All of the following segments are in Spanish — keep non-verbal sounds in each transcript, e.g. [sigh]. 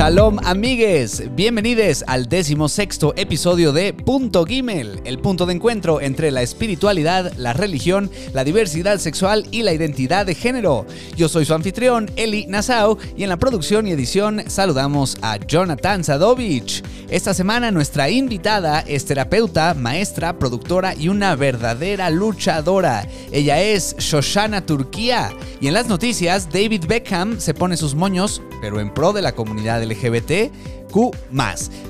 Shalom amigues, bienvenidos al decimosexto episodio de Punto Gimel, el punto de encuentro entre la espiritualidad, la religión, la diversidad sexual y la identidad de género. Yo soy su anfitrión, Eli Nassau, y en la producción y edición saludamos a Jonathan Sadovich. Esta semana nuestra invitada es terapeuta, maestra, productora y una verdadera luchadora. Ella es Shoshana Turquía. Y en las noticias, David Beckham se pone sus moños, pero en pro de la comunidad LGBT. Q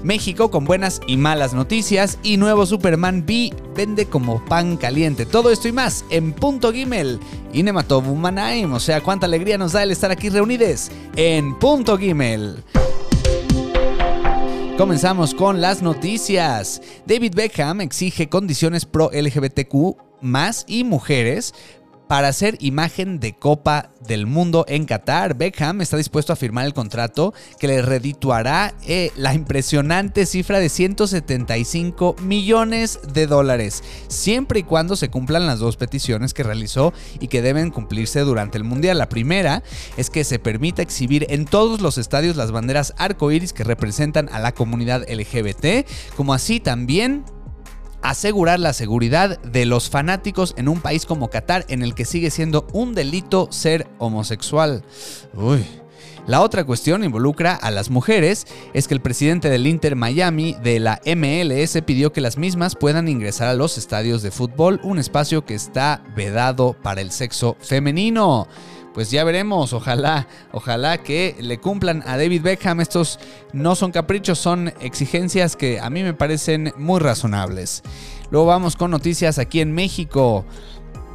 México con buenas y malas noticias y nuevo Superman B vende como pan caliente. Todo esto y más en Punto Gimel. Y Nematov O sea, cuánta alegría nos da el estar aquí reunidos en Punto Gimel. Comenzamos con las noticias. David Beckham exige condiciones pro LGBTQ más y mujeres para hacer imagen de Copa del Mundo en Qatar. Beckham está dispuesto a firmar el contrato que le redituará eh, la impresionante cifra de 175 millones de dólares, siempre y cuando se cumplan las dos peticiones que realizó y que deben cumplirse durante el Mundial. La primera es que se permita exhibir en todos los estadios las banderas arcoíris que representan a la comunidad LGBT, como así también asegurar la seguridad de los fanáticos en un país como Qatar en el que sigue siendo un delito ser homosexual. La otra cuestión involucra a las mujeres, es que el presidente del Inter Miami de la MLS pidió que las mismas puedan ingresar a los estadios de fútbol, un espacio que está vedado para el sexo femenino pues ya veremos, ojalá, ojalá que le cumplan a David Beckham. Estos no son caprichos, son exigencias que a mí me parecen muy razonables. Luego vamos con noticias aquí en México.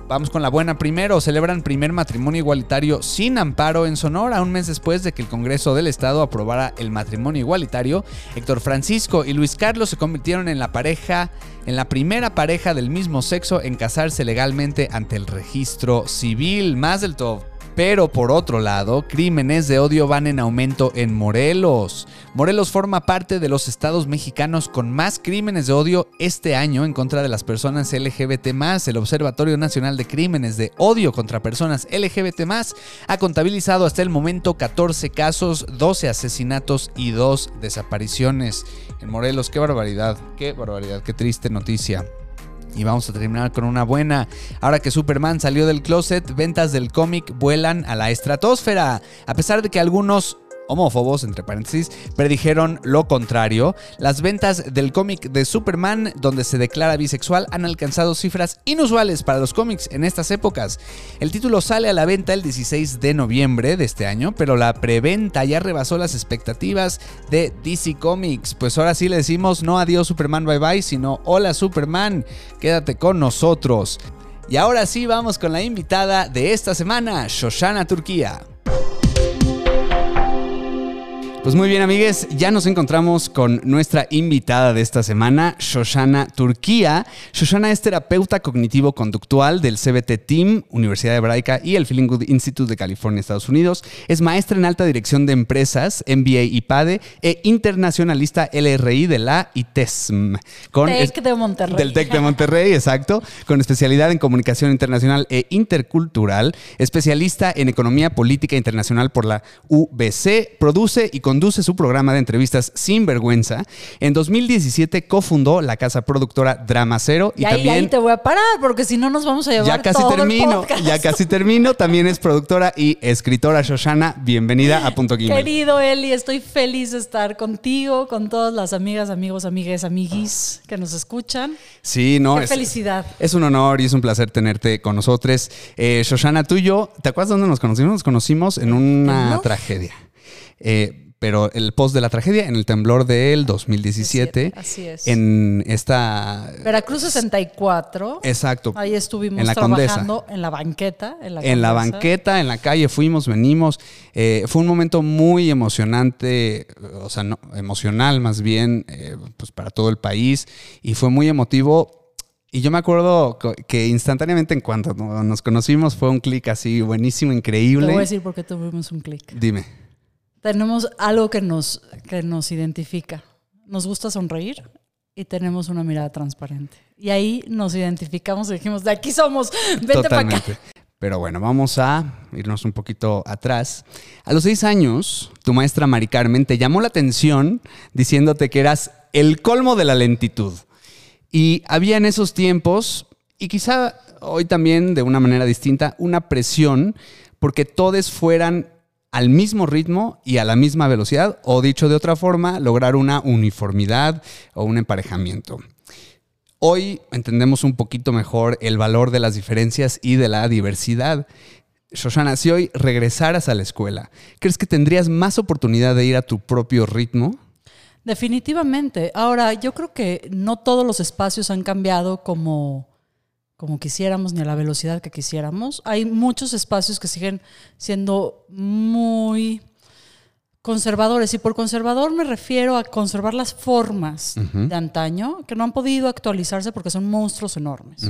Vamos con la buena primero. Celebran primer matrimonio igualitario sin amparo en Sonora. Un mes después de que el Congreso del Estado aprobara el matrimonio igualitario, Héctor Francisco y Luis Carlos se convirtieron en la pareja, en la primera pareja del mismo sexo en casarse legalmente ante el registro civil. Más del top. Pero por otro lado, crímenes de odio van en aumento en Morelos. Morelos forma parte de los estados mexicanos con más crímenes de odio este año en contra de las personas LGBT. El Observatorio Nacional de Crímenes de Odio contra Personas LGBT ha contabilizado hasta el momento 14 casos, 12 asesinatos y 2 desapariciones. En Morelos, qué barbaridad, qué barbaridad, qué triste noticia. Y vamos a terminar con una buena. Ahora que Superman salió del closet, ventas del cómic vuelan a la estratosfera. A pesar de que algunos homófobos, entre paréntesis, predijeron lo contrario. Las ventas del cómic de Superman, donde se declara bisexual, han alcanzado cifras inusuales para los cómics en estas épocas. El título sale a la venta el 16 de noviembre de este año, pero la preventa ya rebasó las expectativas de DC Comics. Pues ahora sí le decimos no adiós Superman bye bye, sino hola Superman, quédate con nosotros. Y ahora sí vamos con la invitada de esta semana, Shoshana Turquía. Pues muy bien, amigues, ya nos encontramos con nuestra invitada de esta semana, Shoshana Turquía. Shoshana es terapeuta cognitivo-conductual del CBT Team, Universidad Hebraica y el Feeling Good Institute de California, Estados Unidos. Es maestra en alta dirección de empresas, MBA y PADE, e internacionalista LRI de la ITESM. Con TEC de Monterrey. Del TEC de Monterrey, exacto. Con especialidad en comunicación internacional e intercultural. Especialista en economía política internacional por la UBC. Produce y conduce su programa de entrevistas Sin Vergüenza. En 2017 cofundó la casa productora Drama Cero. Y, ahí, también, te voy a parar, porque si no nos vamos a llevar Ya casi termino, ya casi termino. También es productora y escritora Shoshana. Bienvenida a Punto Gimel. Querido Eli, estoy feliz de estar contigo, con todas las amigas, amigos, amigues, amiguis que nos escuchan. Sí, no. Qué felicidad. Es un honor y es un placer tenerte con nosotros. Eh, Shoshana, tú y yo, ¿te acuerdas dónde nos conocimos? Nos conocimos en una tragedia. Eh, pero el post de la tragedia, en el temblor del 2017. Así es. En esta... Veracruz 64. Exacto. Ahí estuvimos trabajando en la banqueta. En la, en la banqueta, en la calle, fuimos, venimos. Eh, fue un momento muy emocionante, o sea, no, emocional más bien, eh, pues para todo el país. Y fue muy emotivo y yo me acuerdo que instantáneamente en cuanto nos conocimos fue un clic así buenísimo, increíble. Te voy a decir por qué tuvimos un clic. Dime tenemos algo que nos, que nos identifica. Nos gusta sonreír y tenemos una mirada transparente. Y ahí nos identificamos y dijimos, de aquí somos, vente para acá. Pero bueno, vamos a irnos un poquito atrás. A los seis años, tu maestra Mari Carmen te llamó la atención diciéndote que eras el colmo de la lentitud. Y había en esos tiempos, y quizá hoy también de una manera distinta, una presión porque todos fueran al mismo ritmo y a la misma velocidad, o dicho de otra forma, lograr una uniformidad o un emparejamiento. Hoy entendemos un poquito mejor el valor de las diferencias y de la diversidad. Shoshana, si hoy regresaras a la escuela, ¿crees que tendrías más oportunidad de ir a tu propio ritmo? Definitivamente. Ahora, yo creo que no todos los espacios han cambiado como, como quisiéramos ni a la velocidad que quisiéramos. Hay muchos espacios que siguen siendo muy conservadores. Y por conservador me refiero a conservar las formas de antaño que no han podido actualizarse porque son monstruos enormes.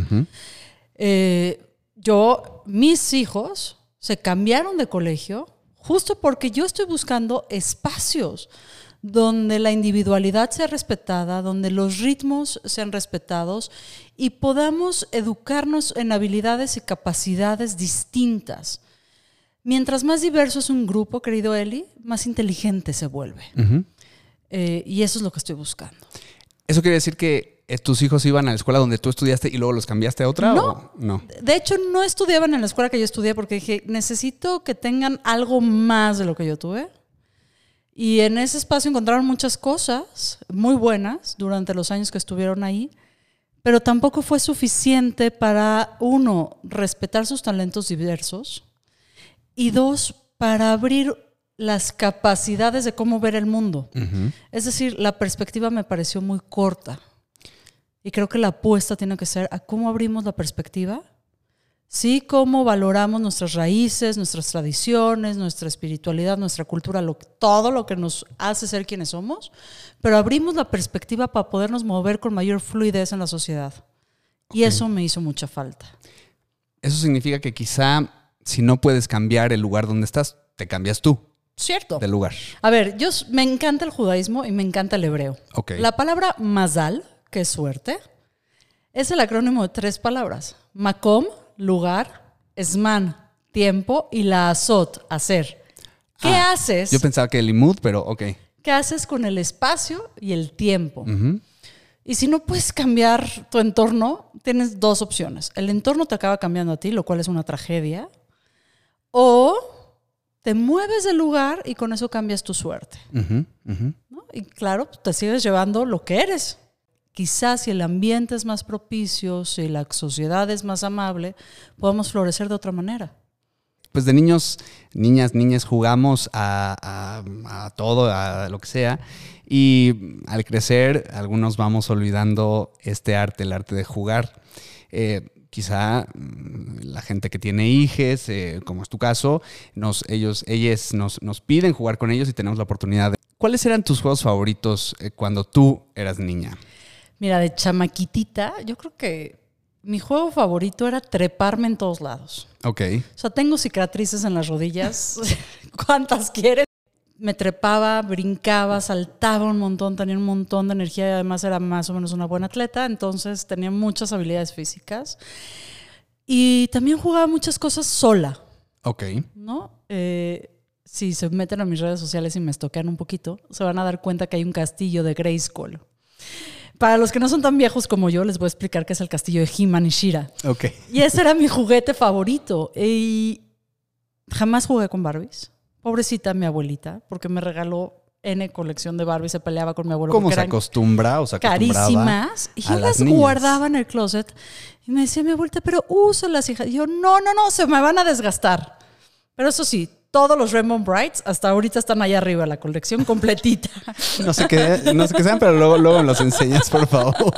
Eh, yo, mis hijos se cambiaron de colegio justo porque yo estoy buscando espacios donde la individualidad sea respetada, donde los ritmos sean respetados y podamos educarnos en habilidades y capacidades distintas. Mientras más diverso es un grupo, querido Eli, más inteligente se vuelve. Eh, y eso es lo que estoy buscando. ¿Eso quiere decir que eh, tus hijos iban a la escuela donde tú estudiaste y luego los cambiaste a otra? No. o no? De hecho, no estudiaban en la escuela que yo estudié porque dije, necesito que tengan algo más de lo que yo tuve. Y en ese espacio encontraron muchas cosas muy buenas durante los años que estuvieron ahí, pero tampoco fue suficiente para, uno, respetar sus talentos diversos y dos, para abrir las capacidades de cómo ver el mundo. Es decir, la perspectiva me pareció muy corta. Y creo que la apuesta tiene que ser a cómo abrimos la perspectiva, sí, cómo valoramos nuestras raíces, nuestras tradiciones, nuestra espiritualidad, nuestra cultura, lo, todo lo que nos hace ser quienes somos, pero abrimos la perspectiva para podernos mover con mayor fluidez en la sociedad. Y eso me hizo mucha falta. Eso significa que quizá si no puedes cambiar el lugar donde estás, te cambias tú Cierto. del lugar. A ver, yo me encanta el judaísmo y me encanta el hebreo. Ok. La palabra mazal, que es suerte, es el acrónimo de tres palabras. Makom, lugar, esman, tiempo y la azot, hacer. ¿Qué Ah, haces? Yo pensaba que el imud, pero ok. ¿Qué haces con el espacio y el tiempo? Y si no puedes cambiar tu entorno, tienes dos opciones. El entorno te acaba cambiando a ti, lo cual es una tragedia. O te mueves del lugar y con eso cambias tu suerte. Y claro, te sigues llevando lo que eres. Quizás si el ambiente es más propicio, si la sociedad es más amable, podemos florecer de otra manera. Pues de niños, niñas, niñas jugamos a, todo, a lo que sea. Y al crecer, algunos vamos olvidando este arte, el arte de jugar. Eh, quizá mm, la gente que tiene hijes, eh, como es tu caso, ellos, ellas nos, nos piden jugar con ellos y tenemos la oportunidad de... ¿Cuáles eran tus juegos favoritos eh, cuando tú eras niña? Mira, de chamaquitita, yo creo que mi juego favorito era treparme en todos lados. Ok. O sea, tengo cicatrices en las rodillas. [laughs] ¿Cuántas quieres? Me trepaba, brincaba, saltaba un montón, tenía un montón de energía y además era más o menos una buena atleta, entonces tenía muchas habilidades físicas. Y también jugaba muchas cosas sola, Ok. ¿no? Eh, si se meten a mis redes sociales y me estoquean un poquito, se van a dar cuenta que hay un castillo de Grayskull. Para los que no son tan viejos como yo, les voy a explicar qué es el castillo de He-Man y Shira. Ok. Y ese era mi juguete favorito. Y jamás jugué con Barbies. Pobrecita mi abuelita, porque me regaló N colección de Barbies, se peleaba con mi abuelo. ¿Cómo se acostumbra o se acostumbraba carísimas. Y yo las las niñas? guardaba en el closet. Y me decía mi abuelita, pero úsalas, hija. Y yo, no, no, no, se me van a desgastar. Pero eso sí, todos los Rainbow Brights hasta ahorita están allá arriba, la colección completita. [laughs] No sé qué, no sé qué sean, pero luego, luego me los enseñas, por favor.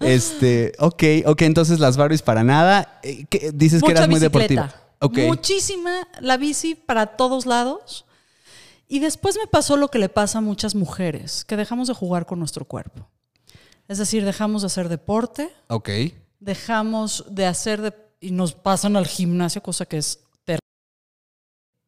Este, ok, ok, entonces las Barbies para nada. Eh, ¿qué? Dices que eras muy bicicleta. deportiva. Ok. Muchísima la bici para todos lados. Y después me pasó lo que le pasa a muchas mujeres, que dejamos de jugar con nuestro cuerpo. Es decir, dejamos de hacer deporte, Ok. dejamos de hacer de- y nos pasan al gimnasio, cosa que es.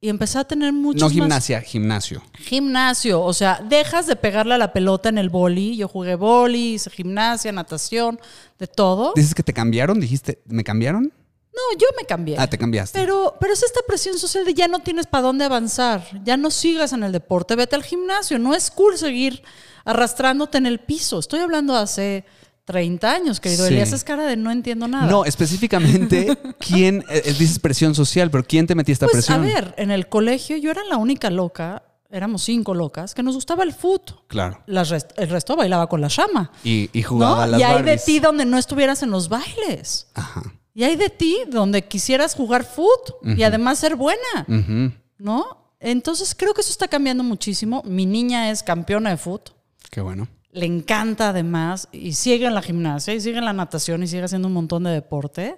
Y empecé a tener muchos No más- gimnasia, gimnasio. Gimnasio, o sea, dejas de pegarle a la pelota en el boli. Yo jugué boli, hice gimnasia, natación, de todo. Dices que te cambiaron, dijiste, ¿me cambiaron? No, yo me cambié. Ah, te cambiaste. Pero, pero es esta presión social de ya no tienes para dónde avanzar, ya no sigas en el deporte, vete al gimnasio. No es cool seguir arrastrándote en el piso. Estoy hablando hace 30 años, querido Sí. Elías. Es cara de no entiendo nada. No, específicamente, [laughs] ¿quién, eh, dices presión social, pero quién te metía esta pues a presión? ver, en el colegio yo era la única loca, éramos cinco locas, que nos gustaba el fútbol. Claro. Las rest- el resto bailaba con la llama. Y, y jugaba ¿no? a las Y hay de ti donde no estuvieras en los bailes. Ajá. Y hay de ti donde quisieras jugar fútbol y además ser buena, Ujú. ¿no? Entonces creo que eso está cambiando muchísimo. Mi niña es campeona de fútbol. Qué bueno. Le encanta además y sigue en la gimnasia y sigue en la natación y sigue haciendo un montón de deporte.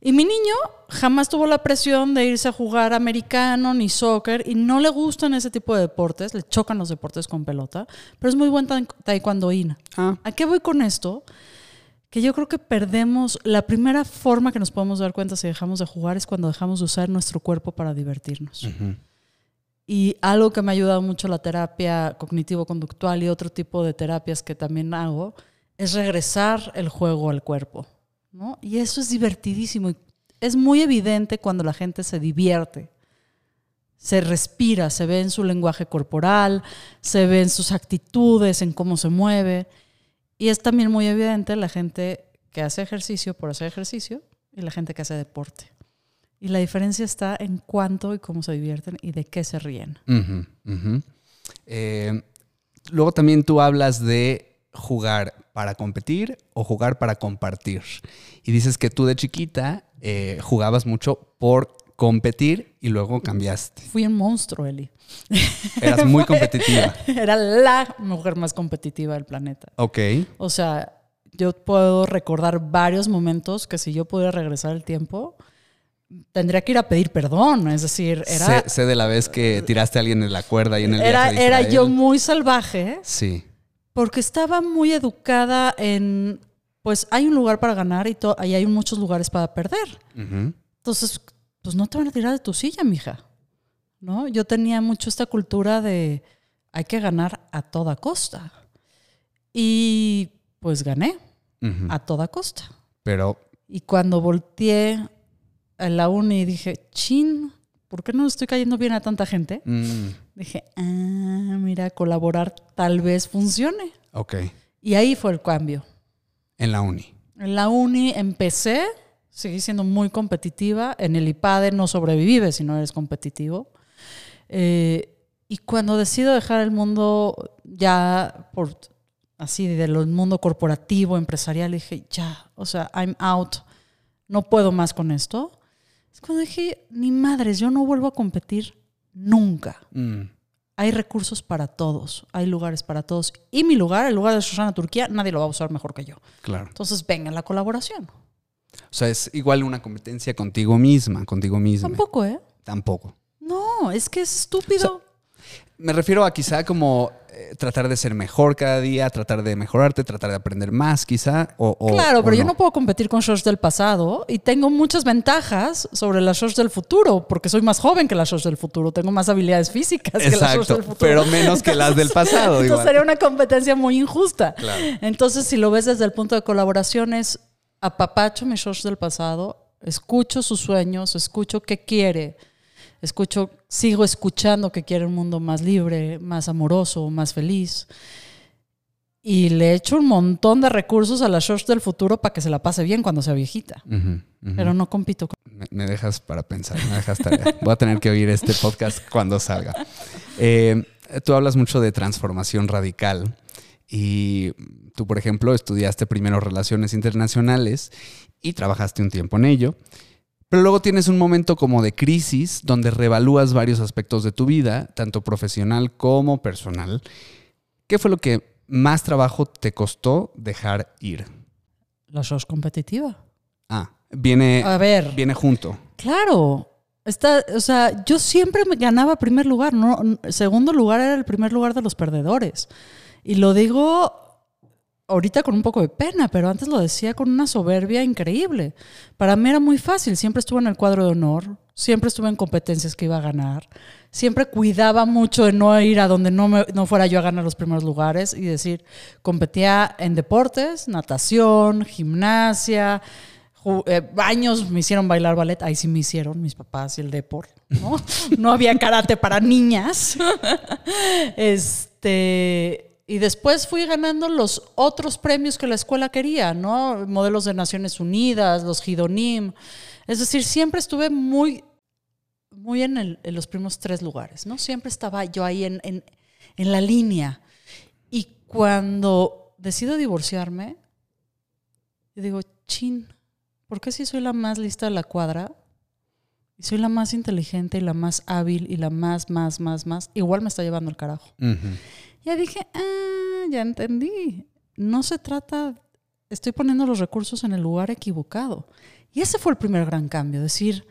Y mi niño jamás tuvo la presión de irse a jugar americano ni soccer y no le gustan ese tipo de deportes, le chocan los deportes con pelota, pero es muy buen tai- taekwondoín. Ah, ¿A qué voy con esto? Que yo creo que perdemos, la primera forma que nos podemos dar cuenta si dejamos de jugar es cuando dejamos de usar nuestro cuerpo para divertirnos. Y algo que me ha ayudado mucho la terapia cognitivo-conductual y otro tipo de terapias que también hago es regresar el juego al cuerpo. ¿no? Y eso es divertidísimo. Es muy evidente cuando la gente se divierte. Se respira, se ve en su lenguaje corporal, se ve en sus actitudes, en cómo se mueve. Y es también muy evidente la gente que hace ejercicio por hacer ejercicio y la gente que hace deporte. Y la diferencia está en cuánto y cómo se divierten y de qué se ríen. Eh, luego también tú hablas de jugar para competir o jugar para compartir. Y dices que tú de chiquita eh, jugabas mucho por competir y luego cambiaste. Fui un monstruo, Eli. [laughs] Eras muy competitiva. [laughs] Era la mujer más competitiva del planeta. Ok. O sea, yo puedo recordar varios momentos que si yo pudiera regresar el tiempo, tendría que ir a pedir perdón. Es decir, era, sé, sé de la vez que tiraste a alguien en la cuerda y en el era, viaje era yo muy salvaje Sí. porque estaba muy educada en, pues hay un lugar para ganar y, y hay muchos lugares para perder. Entonces, pues no te van a tirar de tu silla, mija. ¿No? Yo tenía mucho esta cultura de hay que ganar a toda costa. Y pues gané a toda costa. Pero Y cuando volteé a la uni y dije, chin, ¿por qué no estoy cayendo bien a tanta gente? mm, Dije, ah, mira, colaborar tal vez funcione. ok. Y ahí fue el cambio. En la uni. En la uni empecé, seguí siendo muy competitiva. En el IPADE no sobrevives si no eres competitivo. Eh, y cuando decido dejar el mundo ya por así del mundo corporativo, empresarial, dije, ya, o sea, I'm out, no puedo más con esto. Es cuando dije, ni madres, yo no vuelvo a competir nunca. Mm, Hay recursos para todos, hay lugares para todos. Y mi lugar, el lugar de Shoshana Turquía, nadie lo va a usar mejor que yo. claro. Entonces, venga la colaboración. O sea, es igual una competencia contigo misma, contigo misma. Tampoco, ¿eh? Tampoco. No, es que es estúpido. Me refiero a quizá como eh, tratar de ser mejor cada día, tratar de mejorarte, tratar de aprender más quizá. O, o- claro, o pero yo no puedo competir con Shosh del pasado y tengo muchas ventajas sobre las Shosh del futuro, porque soy más joven que las Shosh del futuro, tengo más habilidades físicas que las Exacto, del futuro. pero menos que las del pasado. Entonces igual. sería una competencia muy injusta. Claro. Entonces, si lo ves desde el punto de colaboración, es apapacho mi Shosh del pasado, escucho sus sueños, escucho qué quiere, escucho, sigo escuchando que quiere un mundo más libre, más amoroso, más feliz. Y le echo un montón de recursos a la Shosh del futuro para que se la pase bien cuando sea viejita. Pero no compito con... Me, me dejas para pensar, me dejas tarea. Voy a tener que oír este podcast cuando salga. Eh, tú hablas mucho de transformación radical y tú, por ejemplo, estudiaste primero relaciones internacionales y trabajaste un tiempo en ello, pero luego tienes un momento como de crisis donde revalúas varios aspectos de tu vida, tanto profesional como personal. ¿Qué fue lo que más trabajo te costó dejar ir? La Shosh competitiva. Ah, viene, A ver. viene junto. Claro. Está, o sea, yo siempre me ganaba primer lugar, no, segundo lugar era el primer lugar de los perdedores. Y lo digo ahorita con un poco de pena, pero antes lo decía con una soberbia increíble. Para mí era muy fácil, siempre estuve en el cuadro de honor, siempre estuve en competencias que iba a ganar, siempre cuidaba mucho de no ir a donde no, me- no fuera yo a ganar los primeros lugares y decir, competía en deportes, natación, gimnasia, eh, años me hicieron bailar ballet, ahí sí me hicieron mis papás y el depor, ¿no? [laughs] no había karate para niñas. [laughs] este, y después fui ganando los otros premios que la escuela quería, ¿no? Modelos de Naciones Unidas, los Gidonim. Es decir, siempre estuve muy, muy en, el- en los primeros tres lugares, ¿no? Siempre estaba yo ahí en, en- en la línea. Y cuando decido divorciarme, yo digo, chin, ¿por qué si soy la más lista de la cuadra? Y soy la más inteligente y la más hábil y la más, más, más, más. Igual me está llevando el carajo. Ujú. Ya dije, ah, ya entendí. No se trata, estoy poniendo los recursos en el lugar equivocado. Y ese fue el primer gran cambio, decir,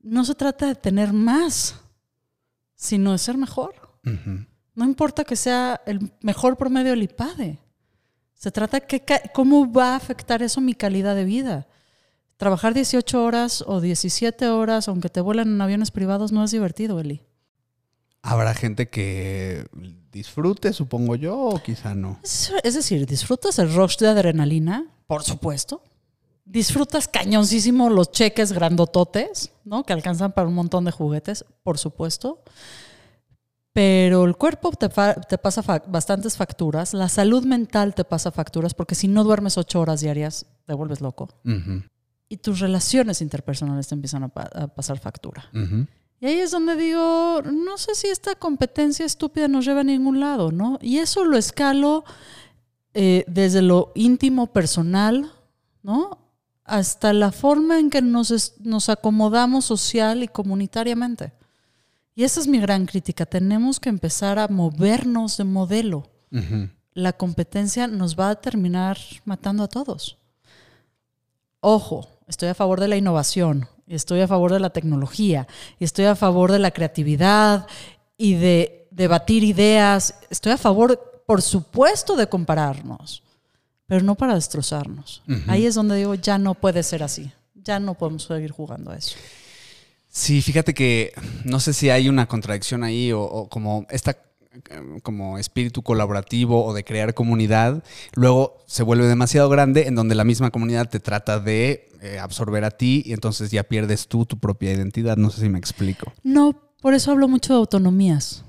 no se trata de tener más, sino de ser mejor. No importa que sea el mejor promedio del IPADE. Se trata de cómo va a afectar eso mi calidad de vida. Trabajar 18 horas o 17 horas, aunque te vuelan en aviones privados, no es divertido, Eli. Habrá gente que disfrute, supongo yo, o quizá no. Es, decir, disfrutas el rush de adrenalina, por supuesto. Disfrutas cañoncísimo los cheques grandototes, ¿no? Que alcanzan para un montón de juguetes, por supuesto. Pero el cuerpo te, fa- te pasa fa- bastantes facturas, la salud mental te pasa facturas, porque si no duermes ocho horas diarias, te vuelves loco. Y tus relaciones interpersonales te empiezan a, pa- a pasar factura. Y ahí es donde digo, no sé si esta competencia estúpida nos lleva a ningún lado, ¿no? Y eso lo escalo eh, desde lo íntimo, personal, ¿no? Hasta la forma en que nos, nos acomodamos social y comunitariamente. Y esa es mi gran crítica. Tenemos que empezar a movernos de modelo. La competencia nos va a terminar matando a todos. Ojo, estoy a favor de la innovación, estoy a favor de la tecnología, estoy a favor de la creatividad y de debatir ideas. Estoy a favor, por supuesto, de compararnos, pero no para destrozarnos. Ahí es donde digo, ya no puede ser así. Ya no podemos seguir jugando a eso. Sí, fíjate que no sé si hay una contradicción ahí o, o como esta como espíritu colaborativo o de crear comunidad, luego se vuelve demasiado grande en donde la misma comunidad te trata de eh, absorber a ti y entonces ya pierdes tú tu propia identidad. No sé si me explico. No, por eso hablo mucho de autonomías.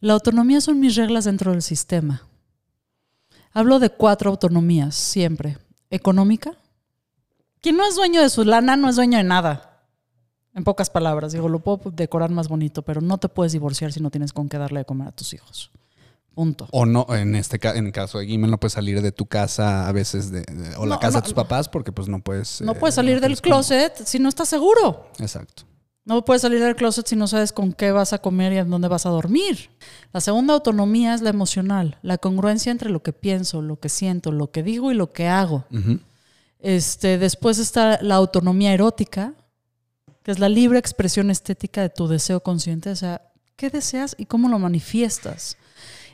La autonomía son mis reglas dentro del sistema. Hablo de cuatro autonomías siempre. Económica. Quien no es dueño de su lana no es dueño de nada. En pocas palabras, digo, lo puedo decorar más bonito, pero no te puedes divorciar si no tienes con qué darle de comer a tus hijos. Punto. O no, en este en el caso de Guimel, no puedes salir de tu casa a veces de, de- o la No, casa no, de tus papás porque pues no puedes. No eh, puedes salir del cómo. closet si no estás seguro. Exacto. No puedes salir del closet si no sabes con qué vas a comer y en dónde vas a dormir. La segunda autonomía es la emocional, la congruencia entre lo que pienso, lo que siento, lo que digo y lo que hago. Este, después está la autonomía erótica, que es la libre expresión estética de tu deseo consciente, o sea, qué deseas y cómo lo manifiestas.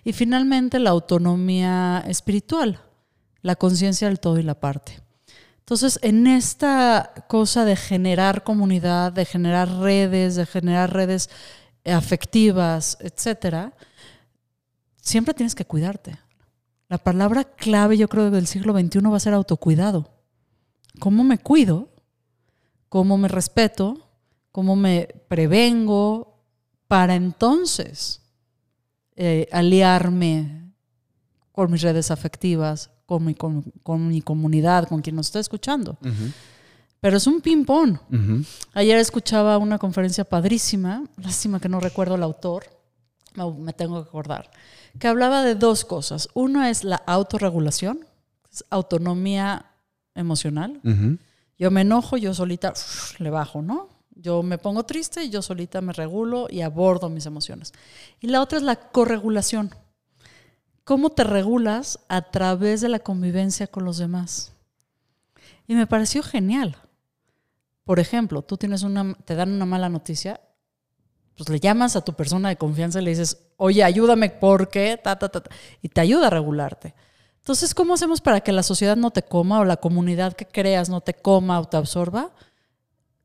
Y finalmente la autonomía espiritual, la conciencia del todo y la parte. Entonces, en esta cosa de generar comunidad, de generar redes, de generar redes afectivas, etcétera, siempre tienes que cuidarte. La palabra clave, yo creo, del siglo XXI va a ser autocuidado. ¿Cómo me cuido? ¿Cómo me respeto? ¿Cómo me prevengo para entonces eh, aliarme con mis redes afectivas, con mi, con, con mi comunidad, con quien nos está escuchando? Pero es un ping-pong. Ayer escuchaba una conferencia padrísima, lástima que no recuerdo el autor, me, me tengo que acordar, que hablaba de dos cosas. Uno es la autorregulación, es autonomía emocional. Yo me enojo, yo solita uf, le bajo, ¿no? Yo me pongo triste y yo solita me regulo y abordo mis emociones. Y la otra es la corregulación. ¿Cómo te regulas a través de la convivencia con los demás? Y me pareció genial. Por ejemplo, tú tienes una, te dan una mala noticia, pues le llamas a tu persona de confianza y le dices, oye, ayúdame porque, ta, ta, ta, ta", y te ayuda a regularte. Entonces, ¿cómo hacemos para que la sociedad no te coma o la comunidad que creas no te coma o te absorba?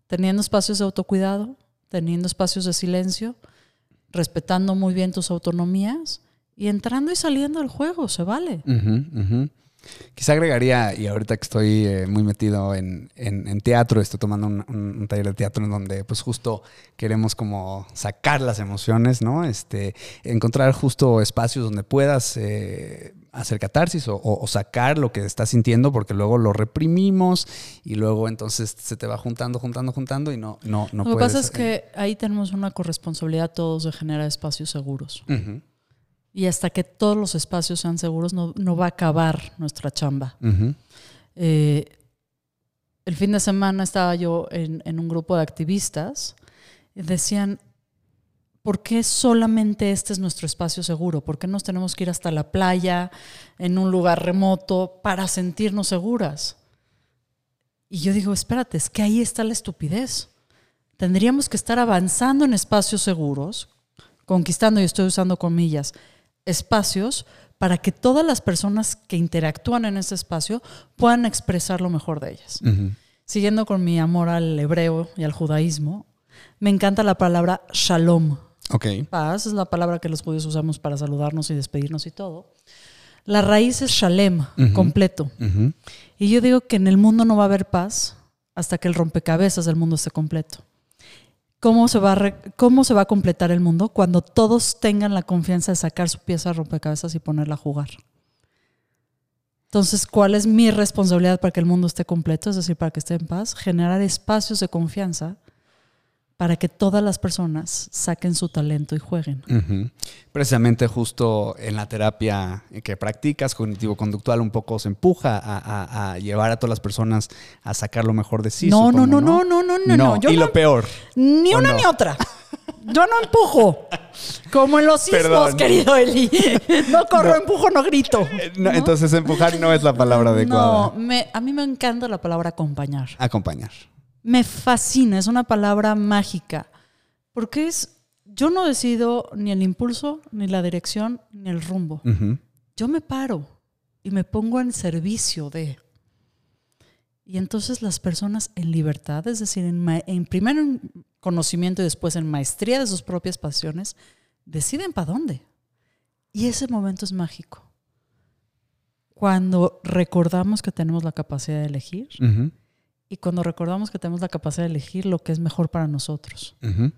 Teniendo espacios de autocuidado, teniendo espacios de silencio, respetando muy bien tus autonomías y entrando y saliendo del juego, se vale. Quizá agregaría, y ahorita que estoy eh, muy metido en, teatro, estoy tomando un taller de teatro en donde pues justo queremos como sacar las emociones, ¿no? Este, encontrar justo espacios donde puedas eh, hacer catarsis o, o- o sacar lo que estás sintiendo porque luego lo reprimimos y luego entonces se te va juntando, juntando, juntando y no, no, no Lo que puedes. pasa es que ahí tenemos una corresponsabilidad todos de generar espacios seguros. Y hasta que todos los espacios sean seguros, no, no va a acabar nuestra chamba. Eh, el fin de semana estaba yo en, en un grupo de activistas y decían, ¿por qué solamente este es nuestro espacio seguro? ¿Por qué nos tenemos que ir hasta la playa, en un lugar remoto, para sentirnos seguras? Y yo digo, espérate, es que ahí está la estupidez. Tendríamos que estar avanzando en espacios seguros, conquistando, y estoy usando comillas, espacios para que todas las personas que interactúan en ese espacio puedan expresar lo mejor de ellas. Siguiendo con mi amor al hebreo y al judaísmo, me encanta la palabra shalom. Ok. Paz es la palabra que los judíos usamos para saludarnos y despedirnos y todo. La raíz es shalem, Ujú. completo. Y yo digo que en el mundo no va a haber paz hasta que el rompecabezas del mundo esté completo. ¿Cómo se, va a ¿Cómo se va a completar el mundo? Cuando todos tengan la confianza de sacar su pieza de rompecabezas y ponerla a jugar. Entonces, ¿cuál es mi responsabilidad para que el mundo esté completo? Es decir, para que esté en paz. Generar espacios de confianza para que todas las personas saquen su talento y jueguen. Precisamente justo en la terapia que practicas, cognitivo-conductual, un poco se empuja a, a- a llevar a todas las personas a sacar lo mejor de sí. no, no, no, no, no, no, no, Yo y no- lo peor. Ni ¿O una no? ni otra. Yo no empujo. Como en los sismos, Perdón. querido Eli. [laughs] No corro, No. empujo, no grito. Eh, no, ¿No? Entonces empujar no es la palabra adecuada. No, me- a mí me encanta la palabra acompañar. Acompañar. Me fascina, es una palabra mágica. Porque es, yo no decido ni el impulso, ni la dirección, ni el rumbo. Yo me paro y me pongo en servicio de. Y entonces las personas en libertad, es decir, en, en primero en conocimiento y después en maestría de sus propias pasiones, deciden para dónde. Y ese momento es mágico. Cuando recordamos que tenemos la capacidad de elegir. Y cuando recordamos que tenemos la capacidad de elegir lo que es mejor para nosotros. Ujú.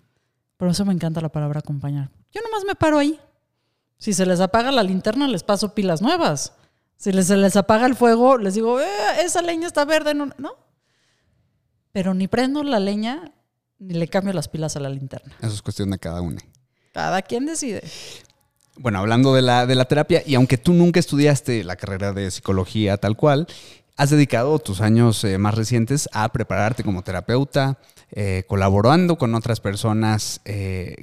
Por eso me encanta la palabra acompañar. Yo nomás me paro ahí. Si se les apaga la linterna, les paso pilas nuevas. Si les, se les apaga el fuego, les digo, "Eh, esa leña está verde. No, no. Pero ni prendo la leña, ni le cambio las pilas a la linterna. Eso es cuestión de cada uno. Cada quien decide. Bueno, hablando de la, de la terapia, y aunque tú nunca estudiaste la carrera de psicología tal cual, has dedicado tus años eh, más recientes a prepararte como terapeuta, eh, colaborando con otras personas eh,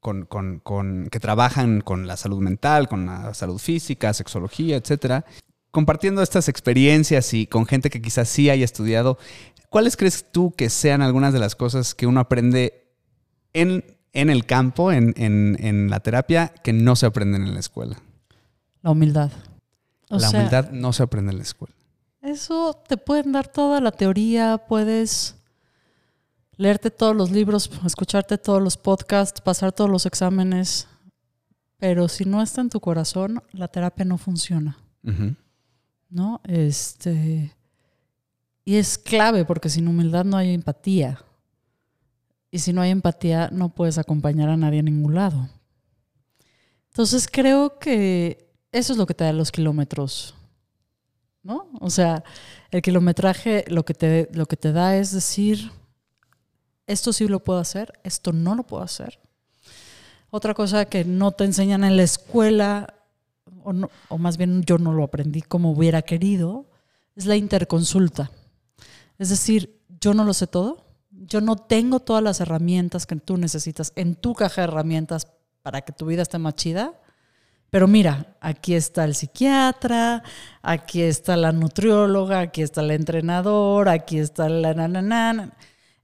con- con- con- que trabajan con la salud mental, con la salud física, sexología, etcétera. Compartiendo estas experiencias y con gente que quizás sí haya estudiado, ¿cuáles crees tú que sean algunas de las cosas que uno aprende en, en el campo, en, en- en la terapia, que no se aprenden en la escuela? La humildad. O la sea, humildad no se aprende en la escuela. Eso te pueden dar toda la teoría, puedes leerte todos los libros, escucharte todos los podcasts, pasar todos los exámenes, pero si no está en tu corazón, la terapia no funciona. ¿no? Este y es clave porque sin humildad no hay empatía. Y si no hay empatía, no puedes acompañar a nadie a ningún lado. Entonces creo que eso es lo que te da los kilómetros, ¿no? O sea, el kilometraje lo que te, lo que te da es decir, esto sí lo puedo hacer, esto no lo puedo hacer. Otra cosa que no te enseñan en la escuela, o, no- o más bien yo no lo aprendí como hubiera querido, es la interconsulta. Es decir, yo no lo sé todo, yo no tengo todas las herramientas que tú necesitas en tu caja de herramientas para que tu vida esté más chida. Pero mira, aquí está el psiquiatra, aquí está la nutrióloga, aquí está el entrenador, aquí está la nananana.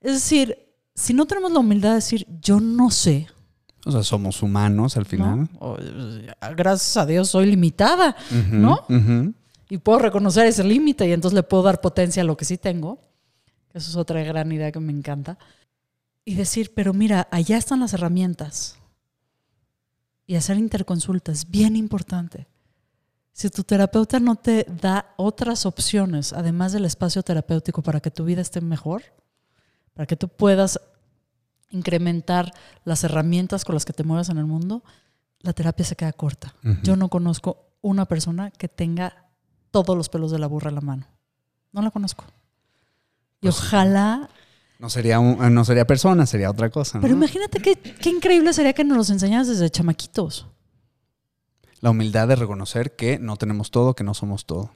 Es decir, si no tenemos la humildad de decir, yo no sé, O sea, somos humanos al final. ¿no? O, gracias a Dios soy limitada, ¿no? y puedo reconocer ese límite y entonces le puedo dar potencia a lo que sí tengo. Eso es otra gran idea que me encanta. Y decir, pero mira, allá están las herramientas. Y hacer interconsulta es bien importante. Si tu terapeuta no te da otras opciones, además del espacio terapéutico, para que tu vida esté mejor, para que tú puedas incrementar las herramientas con las que te muevas en el mundo, la terapia se queda corta. Yo no conozco una persona que tenga todos los pelos de la burra en la mano. No la conozco. Y Pues, ojalá No sería, un- no sería persona, sería otra cosa. ¿no? Pero imagínate qué, qué increíble sería que nos los enseñaras desde chamaquitos. La humildad de reconocer que no tenemos todo, que no somos todo.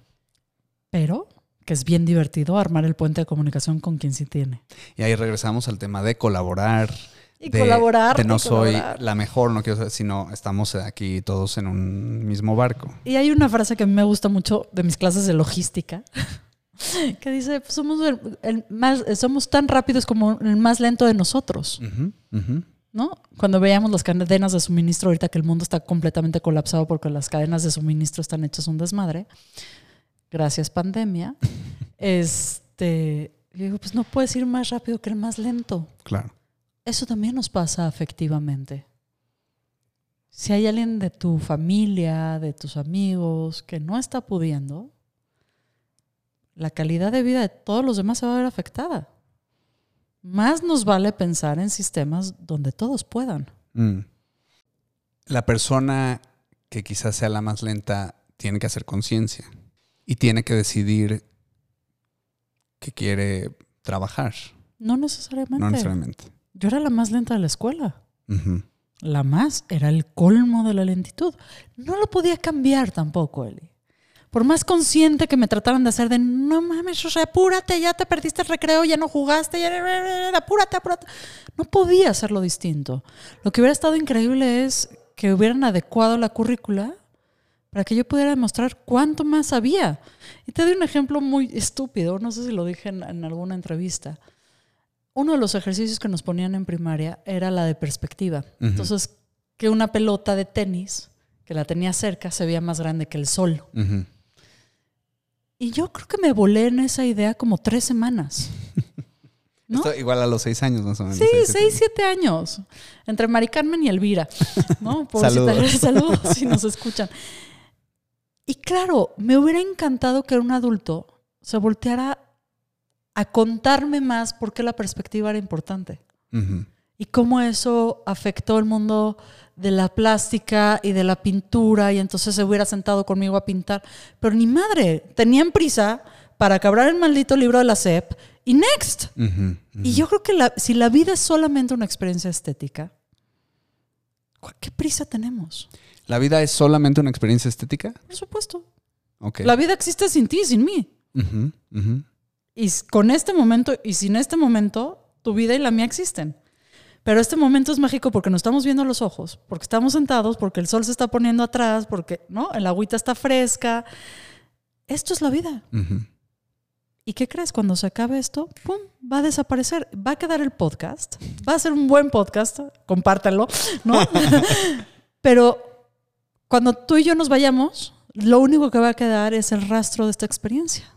Pero que es bien divertido armar el puente de comunicación con quien sí tiene. Y ahí regresamos al tema de colaborar. Y de, colaborar, De no soy colaborar. la mejor, no quiero ser, sino estamos aquí todos en un mismo barco. Y hay una frase que a mí me gusta mucho de mis clases de logística, [laughs] [laughs] que dice, pues somos, el- el más, somos tan rápidos como el más lento de nosotros, Ujú, ujú. ¿no? Cuando veíamos las cadenas de suministro, ahorita que el mundo está completamente colapsado porque las cadenas de suministro están hechas un desmadre, gracias pandemia, [laughs] este, yo digo, pues no puedes ir más rápido que el más lento. Claro. Eso también nos pasa afectivamente. Si hay alguien de tu familia, de tus amigos, que no está pudiendo, la calidad de vida de todos los demás se va a ver afectada. Más nos vale pensar en sistemas donde todos puedan. Mm. La persona que quizás sea la más lenta tiene que hacer conciencia y tiene que decidir que quiere trabajar, No necesariamente. no necesariamente. Yo era la más lenta de la escuela. La más era el colmo de la lentitud. No lo podía cambiar tampoco, Eli. Por más consciente que me trataran de hacer de no mames, o sea, apúrate, ya te perdiste el recreo, ya no jugaste, ya apúrate, apúrate. No podía hacerlo distinto. Lo que hubiera estado increíble es que hubieran adecuado la currícula para que yo pudiera demostrar cuánto más sabía. Y te doy un ejemplo muy estúpido, no sé si lo dije en, en alguna entrevista. Uno de los ejercicios que nos ponían en primaria era la de perspectiva. Entonces, que una pelota de tenis, que la tenía cerca, se veía más grande que el sol. Y yo creo que me volé en esa idea como tres semanas. [laughs] ¿No? Esto igual a los seis años más o menos. Sí, seis, siete seis, siete años. Entre Mari Carmen y Elvira. ¿no? [laughs] Saludos. [laughs] Saludos si nos escuchan. Y claro, me hubiera encantado que un adulto se volteara a contarme más por qué la perspectiva era importante. Y cómo eso afectó el mundo de la plástica y de la pintura y entonces se hubiera sentado conmigo a pintar. Pero ni madre, tenían prisa para acabar el maldito libro de la SEP y next. Y yo creo que la- si la vida es solamente una experiencia estética, ¿cu- ¿qué prisa tenemos? ¿La vida es solamente una experiencia estética? Por supuesto. La vida existe sin ti, sin mí. Ujú. Y con este momento y sin este momento, tu vida y la mía existen. Pero este momento es mágico porque nos estamos viendo a los ojos, porque estamos sentados, porque el sol se está poniendo atrás, porque ¿no? el agüita está fresca. Esto es la vida. ¿Y qué crees? Cuando se acabe esto, ¡pum! Va a desaparecer. Va a quedar el podcast. Va a ser un buen podcast. Compártanlo, ¿no? [laughs] Pero cuando tú y yo nos vayamos, lo único que va a quedar es el rastro de esta experiencia.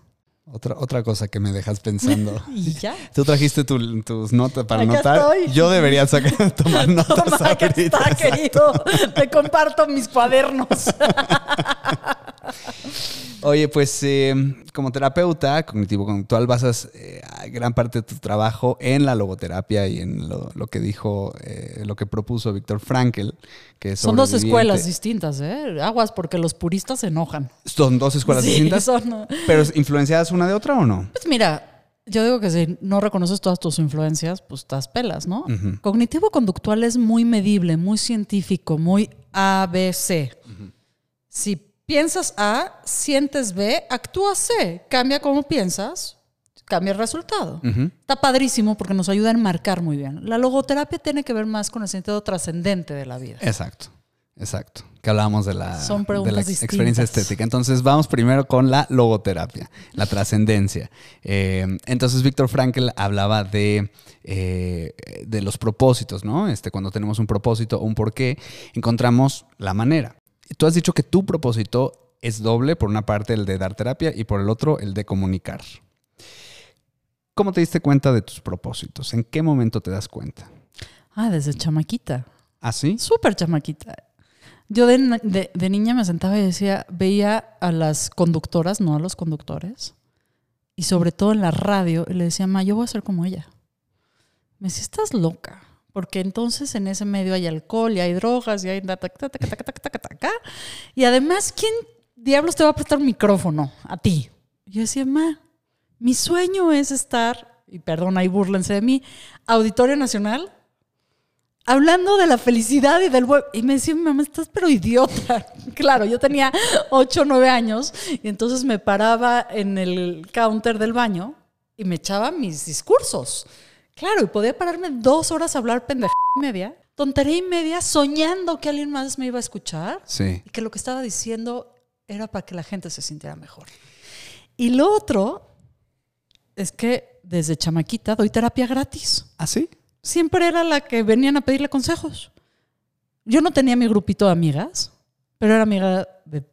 Otra, otra cosa que me dejas pensando. [laughs] Y ya. Tú trajiste tu- tus notas para Acá anotar. estoy. Yo debería sacar, [laughs] tomar notas Toma, ahorita. está, querido. Te comparto mis cuadernos. [laughs] Oye, pues eh, como terapeuta cognitivo-conductual basas eh, gran parte de tu trabajo en la logoterapia y en lo, lo que dijo, eh, lo que propuso Víctor Frankl, que es Son dos escuelas distintas, ¿eh? Aguas, porque los puristas se enojan. Son dos escuelas Sí, distintas, son- pero influenciadas una de otra o no? Pues mira, yo digo que si no reconoces todas tus influencias, pues estás pelas, ¿no? Cognitivo-conductual es muy medible, muy científico, muy ABC. Si piensas A, sientes B, actúas C. Cambia cómo piensas, cambia el resultado. Está padrísimo porque nos ayuda a enmarcar muy bien. La logoterapia tiene que ver más con el sentido trascendente de la vida. Exacto, exacto. Que hablábamos de la, Son de la distintas. experiencia estética. Entonces vamos primero con la logoterapia, la trascendencia. Eh, entonces Víctor Frankl hablaba de, eh, de los propósitos, ¿no? Este, cuando tenemos un propósito o un porqué, encontramos la manera. Tú has dicho que tu propósito es doble, por una parte el de dar terapia y por el otro el de comunicar. ¿Cómo te diste cuenta de tus propósitos? ¿En qué momento te das cuenta? Ah, desde chamaquita. ¿Ah, sí? Súper chamaquita. Yo de, de- de niña me sentaba y decía, veía a las conductoras, no a los conductores, y sobre todo en la radio, y le decía, ma, yo voy a ser como ella. Me decía, estás loca, porque entonces en ese medio hay alcohol y hay drogas y hay... Y además, ¿quién diablos te va a prestar un micrófono a ti? Yo decía, ma, mi sueño es estar, y perdón, ahí burlense de mí, Auditorio Nacional, hablando de la felicidad y del web. Y me decía, mamá, estás pero idiota. claro, yo tenía 8 o 9 años y entonces me paraba en el counter del baño y me echaba mis discursos Claro, y podía pararme dos horas a hablar pendeja y media, tontería y media, soñando que alguien más me iba a escuchar Sí. y que lo que estaba diciendo era para que la gente se sintiera mejor. Y lo otro es que desde chamaquita doy terapia gratis. ¿Ah, sí? Siempre era la que venían a pedirle consejos. Yo no tenía mi grupito de amigas, pero era amiga de,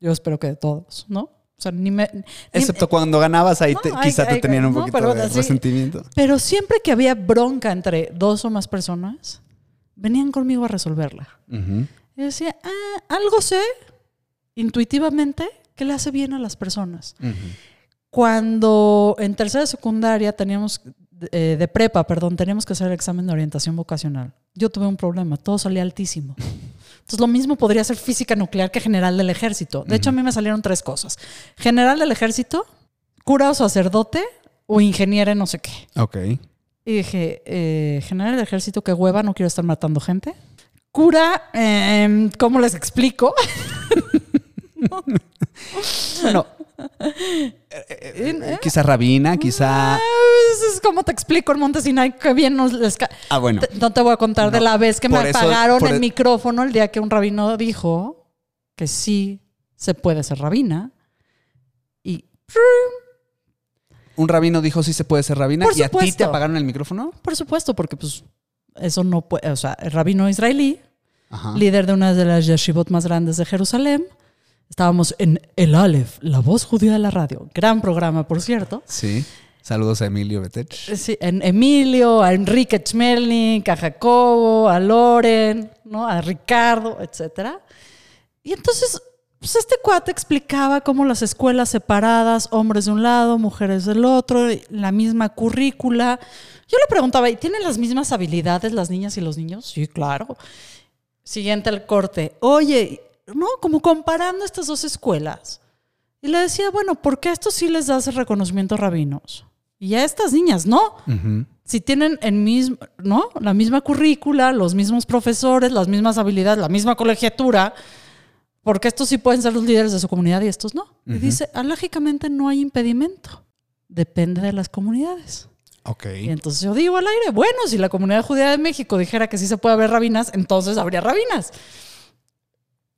yo espero que de todos, ¿no? O sea, ni me... ni- Excepto cuando ganabas ahí No, te- quizá te tenían un no, poquito pero de resentimiento. pero siempre que había bronca entre dos o más personas, venían conmigo a resolverla. Ujú. Y decía, ah, algo sé intuitivamente que le hace bien a las personas. Cuando en tercera secundaria teníamos, eh, de prepa, perdón, teníamos que hacer el examen de orientación vocacional. Yo tuve un problema, todo salía altísimo. Entonces lo mismo podría ser física nuclear que general del ejército. De hecho, a mí me salieron tres cosas. General del ejército, cura o sacerdote o ingeniero en no sé qué. Ok. Y dije, eh, general del ejército, qué hueva, no quiero estar matando gente. Cura, em, ¿cómo les explico? [laughs] Bueno, ¿Eh? Quizá Rabina, quizá... Ah, Es como te explico en Montesinay que bien nos les Ah, bueno. No te voy a contar de la vez que me eso- apagaron el e- micrófono el día que un rabino dijo que sí se puede ser rabina. Y Un rabino dijo sí se puede ser rabina Por y a ti te apagaron el micrófono. por supuesto, porque pues eso no puede, o sea, el rabino israelí, Ajá. líder de una de las yeshivot más grandes de Jerusalén. Estábamos en El Aleph, la voz judía de la radio. Gran programa, por cierto. Sí. Saludos a Emilio Betech. Sí, en Emilio, a Enrique Chmelnik, a Jacobo, a Loren, ¿no? a Ricardo, etcétera. Y entonces, pues este cuate explicaba cómo las escuelas separadas, hombres de un lado, mujeres del otro, la misma currícula. Yo le preguntaba, ¿y tienen las mismas habilidades las niñas y los niños? Sí, claro. Siguiente al corte. Oye, ¿no? Como comparando estas dos escuelas. Y le decía, bueno, ¿por qué a estos sí les das reconocimiento rabinos? Y a estas niñas no. Si tienen el mismo, ¿no? La misma currícula, los mismos profesores, las mismas habilidades, la misma colegiatura, porque estos sí pueden ser los líderes de su comunidad y estos no. Y dice, lógicamente no hay impedimento. Depende de las comunidades. Ok. Y entonces yo digo al aire, bueno, si la comunidad judía de México dijera que sí se puede haber rabinas, entonces habría rabinas.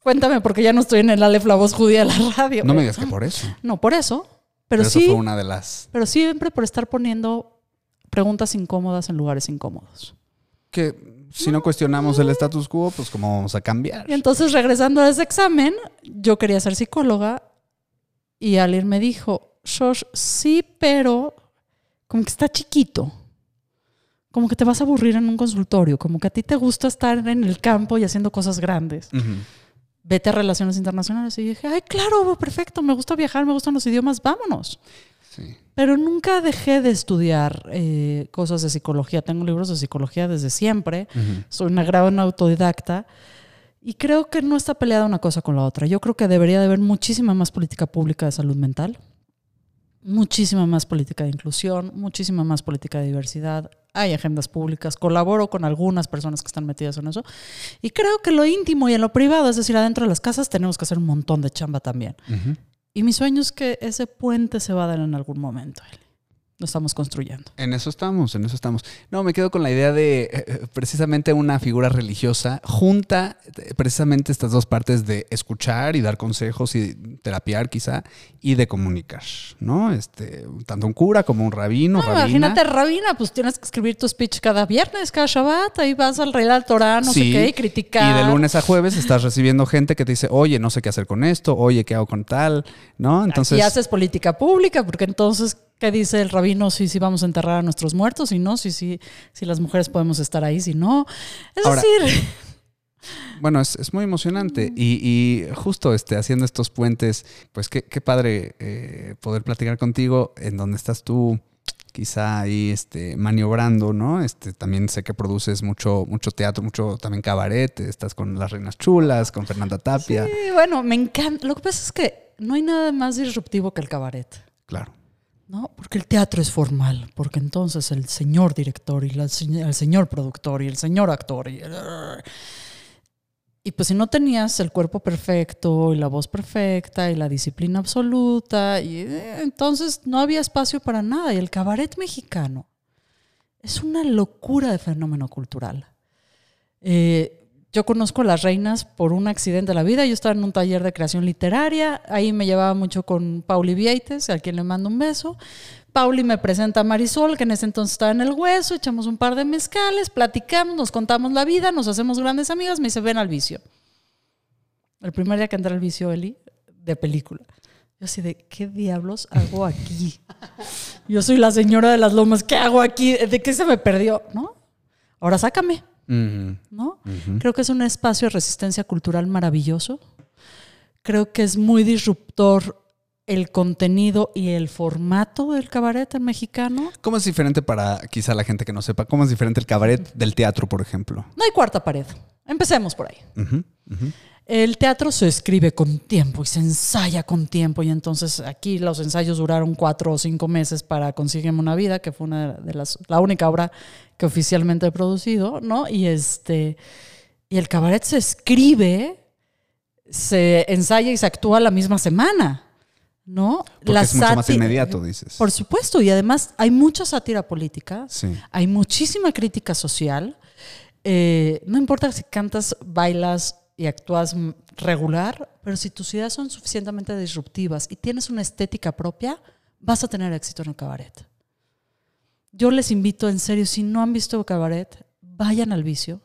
Cuéntame, porque ya no estoy en el Aleph, la voz judía de la radio. No me digas que por eso. No, por eso. Pero, Pero, eso sí, fue una de las pero siempre por estar poniendo preguntas incómodas en lugares incómodos. que si no cuestionamos el status quo, pues cómo vamos a cambiar. Y entonces, regresando a ese examen, yo quería ser psicóloga y alguien me dijo, Shosh, sí, pero como que está chiquito. Como que te vas a aburrir en un consultorio, como que a ti te gusta estar en el campo y haciendo cosas grandes. Ujú. Vete a relaciones internacionales. Y dije, ay, claro, perfecto, me gusta viajar, me gustan los idiomas, vámonos. Sí. Pero nunca dejé de estudiar eh, cosas de psicología. Tengo libros de psicología desde siempre. Soy una gran autodidacta. Y creo que no está peleada una cosa con la otra. Yo creo que debería de haber muchísima más política pública de salud mental, muchísima más política de inclusión, muchísima más política de diversidad. Hay agendas públicas, colaboro con algunas personas que están metidas en eso. Y creo que lo íntimo y en lo privado, es decir, adentro de las casas, tenemos que hacer un montón de chamba también. Y mi sueño es que ese puente se va a dar en algún momento. Eli. Lo estamos construyendo. En eso estamos, en eso estamos. No, me quedo con la idea de eh, eh, precisamente una figura religiosa junta eh, precisamente estas dos partes de escuchar y dar consejos y terapiar quizá y de comunicar, ¿no? Este, tanto un cura como un rabino, No, rabina. imagínate, Rabina, pues tienes que escribir tu speech cada viernes, cada Shabbat, ahí vas al rey del Torah, no Sí, sé qué, y criticar. Y de lunes a jueves estás recibiendo gente que te dice, oye, no sé qué hacer con esto, oye, ¿qué hago con tal? ¿No? Entonces, y haces política pública, porque entonces, ¿qué dice el rabino? Si sí, vamos a enterrar a nuestros muertos, si no, si sí, si las mujeres podemos estar ahí, si no. Es Ahora- decir, [laughs] Bueno, es, es muy emocionante y, y justo este, haciendo estos puentes, pues qué, qué padre eh, poder platicar contigo en donde estás tú quizá ahí este, maniobrando, ¿no? Este, también sé que produces mucho, mucho teatro, mucho también cabaret, estás con Las Reinas Chulas, con Fernanda Tapia. Sí, bueno, me encanta. Lo que pasa es que no hay nada más disruptivo que el cabaret. Claro. ¿No? Porque el teatro es formal, porque entonces el señor director y el señor productor y el señor actor y, y pues si no tenías el cuerpo perfecto y la voz perfecta y la disciplina absoluta, y entonces no había espacio para nada. Y el cabaret mexicano es una locura de fenómeno cultural. Eh, yo conozco a las reinas por un accidente de la vida. Yo estaba en un taller de creación literaria. Ahí me llevaba mucho con Pauli Vieites, a quien le mando un beso. Pauli me presenta a Marisol, que en ese entonces estaba en el hueso. Echamos un par de mezcales, platicamos, nos contamos la vida, nos hacemos grandes amigas. Me dice, ven al vicio. El primer día que entré al vicio, Eli, de película. Yo así de, ¿qué diablos hago aquí? Yo soy la señora de las lomas, ¿qué hago aquí? ¿De qué se me perdió? ¿No? Ahora sácame. ¿No? Creo que es un espacio de resistencia cultural maravilloso. Creo que es muy disruptor el contenido y el formato del cabaret en mexicano. ¿Cómo es diferente para quizá la gente que no sepa? ¿Cómo es diferente el cabaret del teatro, por ejemplo? No hay cuarta pared. Empecemos por ahí. Ujú. El teatro se escribe con tiempo y se ensaya con tiempo y entonces aquí los ensayos duraron cuatro o cinco meses para Consígueme una vida, que fue una de las, la única obra que oficialmente he producido, ¿no? Y este, y el cabaret se escribe, se ensaya y se actúa la misma semana, ¿no? Porque es mucho más inmediato, dices. Por supuesto, y además hay mucha sátira política, Sí. hay muchísima crítica social. Eh, no importa si cantas, bailas y actúas regular, pero si tus ideas son suficientemente disruptivas y tienes una estética propia, vas a tener éxito en el cabaret. Yo les invito en serio, si no han visto cabaret, vayan al vicio.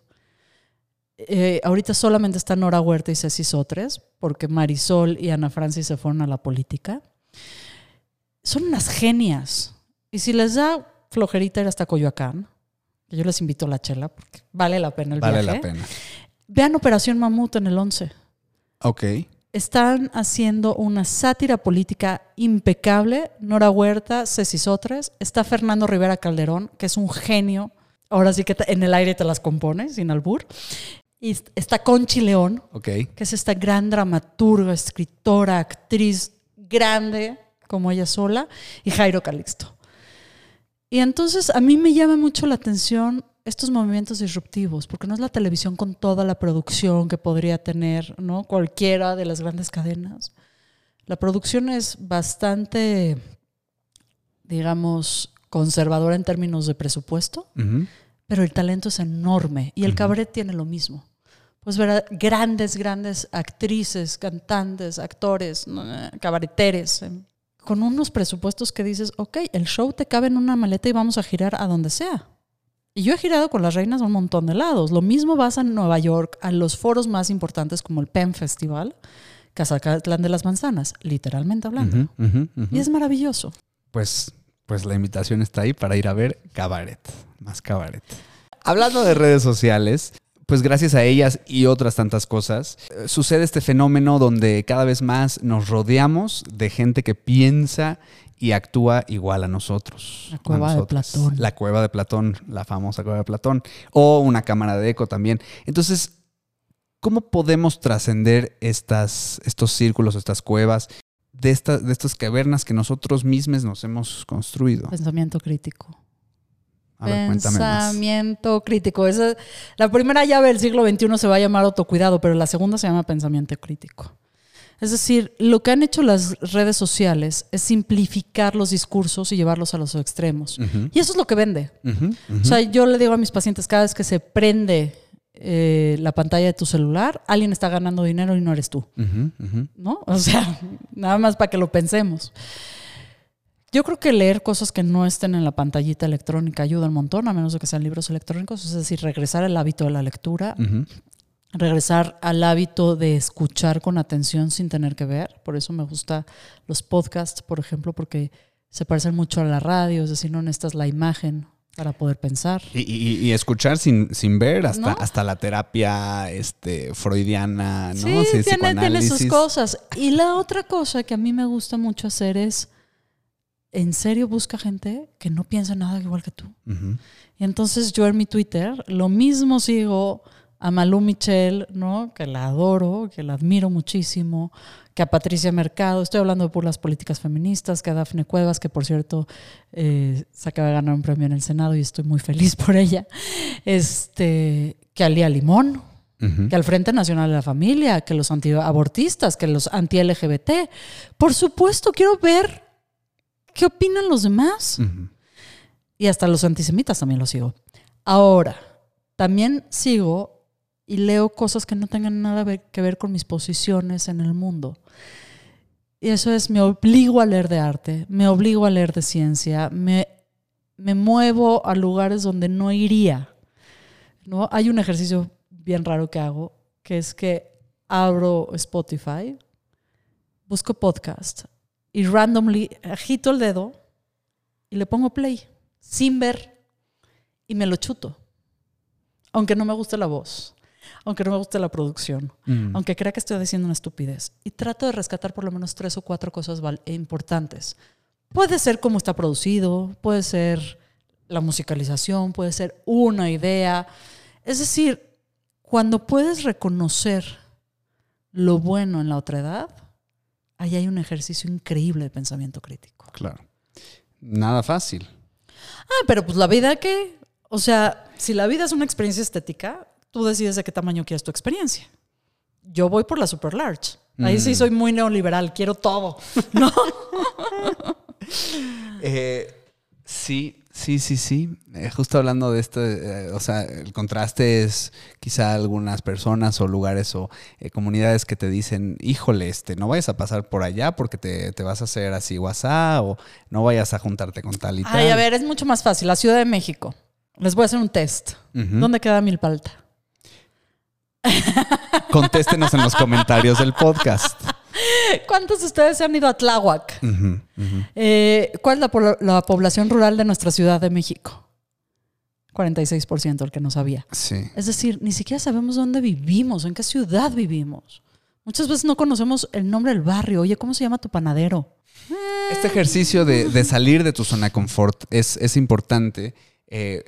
Eh, ahorita solamente están Nora Huerta y Ceci Sotres, porque Marisol y Ana Francis se fueron a la política. Son unas genias. Y si les da flojerita ir hasta Coyoacán, que yo les invito a la chela, porque vale la pena el Vale viaje. la pena. Vean Operación Mamut en el 11. Ok. Están haciendo una sátira política impecable. Nora Huerta, Ceci Sotres. Está Fernando Rivera Calderón, que es un genio. Ahora sí que en el aire te las compone, sin albur. Y est- está Conchi León, Ok. que es esta gran dramaturga, escritora, actriz grande como ella sola, y Jairo Calixto. Y entonces a mí me llama mucho la atención estos movimientos disruptivos, porque no es la televisión con toda la producción que podría tener ¿no? cualquiera de las grandes cadenas. La producción es bastante, digamos, conservadora en términos de presupuesto, pero el talento es enorme y el cabaret tiene lo mismo. Pues ver a grandes, grandes actrices, cantantes, actores, cabareteres, eh, con unos presupuestos que dices, ok, el show te cabe en una maleta y vamos a girar a donde sea. Y yo he girado con las reinas a un montón de lados. Lo mismo vas a Nueva York, a los foros más importantes como el PEN Festival, Cazacatlán de las Manzanas, literalmente hablando. Y es maravilloso. Pues, pues la invitación está ahí para ir a ver cabaret, más cabaret. Hablando de redes sociales, pues gracias a ellas y otras tantas cosas, eh, sucede este fenómeno donde cada vez más nos rodeamos de gente que piensa y actúa igual a nosotros. La cueva de. Platón. La cueva de Platón, la famosa cueva de Platón, o una cámara de eco también. Entonces, ¿cómo podemos trascender estas, estos círculos, estas cuevas, de, estas de estas cavernas que nosotros mismos nos hemos construido? Pensamiento crítico. A ver, cuéntame más. Pensamiento crítico. Esa, la primera llave del siglo XXI se va a llamar autocuidado, pero la segunda se llama pensamiento crítico. Es decir, lo que han hecho las redes sociales es simplificar los discursos y llevarlos a los extremos. Y eso es lo que vende. O sea, yo le digo a mis pacientes, cada vez que se prende eh, la pantalla de tu celular, alguien está ganando dinero y no eres tú. ¿no? O sea, [laughs] nada más para que lo pensemos. Yo creo que leer cosas que no estén en la pantallita electrónica ayuda un montón, a menos de que sean libros electrónicos, es decir, regresar al hábito de la lectura, regresar al hábito de escuchar con atención sin tener que ver. Por eso me gusta los podcasts, por ejemplo, porque se parecen mucho a la radio, es decir, no necesitas la imagen para poder pensar. Y, y- y escuchar sin, sin ver hasta, ¿No? hasta la terapia este, freudiana, ¿no? Sí, tiene, tiene sus cosas. Y la otra cosa que a mí me gusta mucho hacer es, en serio busca gente que no piensa nada igual que tú. Y entonces yo en mi Twitter lo mismo sigo a Malú Michel, ¿no? Que la adoro, que la admiro muchísimo, que a Patricia Mercado, estoy hablando de puras políticas feministas, que a Dafne Cuevas, que por cierto eh, se acaba de ganar un premio en el Senado y estoy muy feliz por ella, este, que a Lía Limón, que al Frente Nacional de la Familia, que los antiabortistas, que los anti-LGBT. Por supuesto, quiero ver qué opinan los demás. Y hasta los antisemitas también los sigo. Ahora, también sigo y leo cosas que no tengan nada que ver con mis posiciones en el mundo. Y eso es, me obligo a leer de arte, me obligo a leer de ciencia, me, me muevo a lugares donde no iría. ¿no? Hay un ejercicio bien raro que hago, que es que abro Spotify, busco podcast y randomly agito el dedo y le pongo play sin ver y me lo chuto. Aunque no me guste la voz, aunque no me guste la producción, Mm. aunque crea que estoy diciendo una estupidez. Y trato de rescatar por lo menos tres o cuatro cosas importantes. Puede ser cómo está producido, puede ser la musicalización, puede ser una idea. Es decir, cuando puedes reconocer lo bueno en la otra edad, ahí hay un ejercicio increíble de pensamiento crítico. Claro. Nada fácil. Ah, pero pues la vida qué? O sea, si la vida es una experiencia estética, tú decides de qué tamaño quieres tu experiencia. Yo voy por la super large. Ahí sí soy muy neoliberal, quiero todo. [laughs] ¿No? [laughs] Eh, sí, sí, sí, sí. Eh, justo hablando de esto, eh, o sea, el contraste es quizá algunas personas o lugares o eh, comunidades que te dicen, híjole, este, no vayas a pasar por allá porque te, te vas a hacer así WhatsApp o no vayas a juntarte con tal y tal. Ay, a ver, es mucho más fácil. La Ciudad de México. Les voy a hacer un test. ¿Dónde queda Milpalta? Contéstenos en los comentarios del podcast. [laughs] ¿Cuántos de ustedes se han ido a Tláhuac? Eh, ¿Cuál es la, po- la población rural de nuestra Ciudad de México? 46%, el que no sabía. Sí. Es decir, ni siquiera sabemos dónde vivimos, en qué ciudad vivimos. Muchas veces no conocemos el nombre del barrio. Oye, ¿cómo se llama tu panadero? Este ejercicio de, de salir de tu zona de confort es, es importante eh,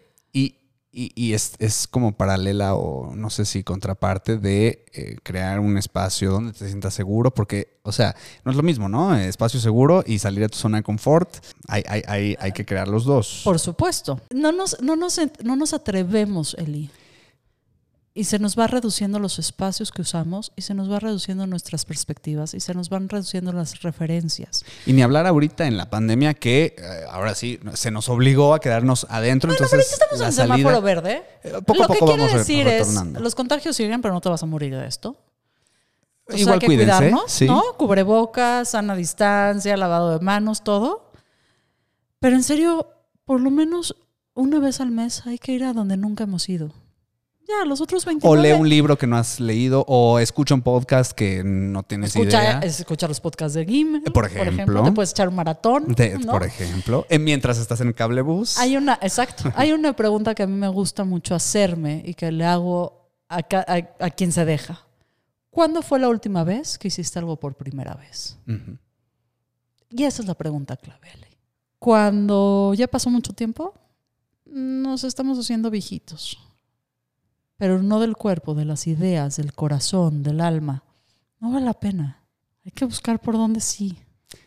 y, y- es, es como paralela o no sé si contraparte de eh, crear un espacio donde te sientas seguro, porque, o sea, no es lo mismo, ¿no? Espacio seguro y salir de tu zona de confort, hay, hay, hay, hay que crear los dos. Por supuesto. No nos, no nos, no nos atrevemos, Eli. Y se nos va reduciendo los espacios que usamos y se nos va reduciendo nuestras perspectivas y se nos van reduciendo las referencias. Y ni hablar ahorita en la pandemia que eh, ahora sí se nos obligó a quedarnos adentro, entonces Estamos la en salida... semáforo verde. Eh, poco a Lo que poco quiere vamos re- decir es, los contagios siguen, pero no te vas a morir de esto. O sea, Igual hay que cuídense, cuidarnos, sí. ¿no? Cubrebocas, sana distancia, lavado de manos, todo. Pero en serio, por lo menos una vez al mes hay que ir a donde nunca hemos ido. Ya, los otros 29. O lee un libro que no has leído, o escucha un podcast que no tienes escucha, idea. escucha los podcasts de Gim. Por ejemplo. Te puedes echar un maratón. De- ¿no? Por ejemplo, eh, mientras estás en el cablebús. Hay una, exacto. Hay [laughs] una pregunta que a mí me gusta mucho hacerme y que le hago a, a- a quien se deja. ¿Cuándo fue la última vez que hiciste algo por primera vez? Y esa es la pregunta clave. Cuando ya pasó mucho tiempo, nos estamos haciendo viejitos. Pero no del cuerpo, de las ideas, del corazón, del alma. No vale la pena. Hay que buscar por dónde sí.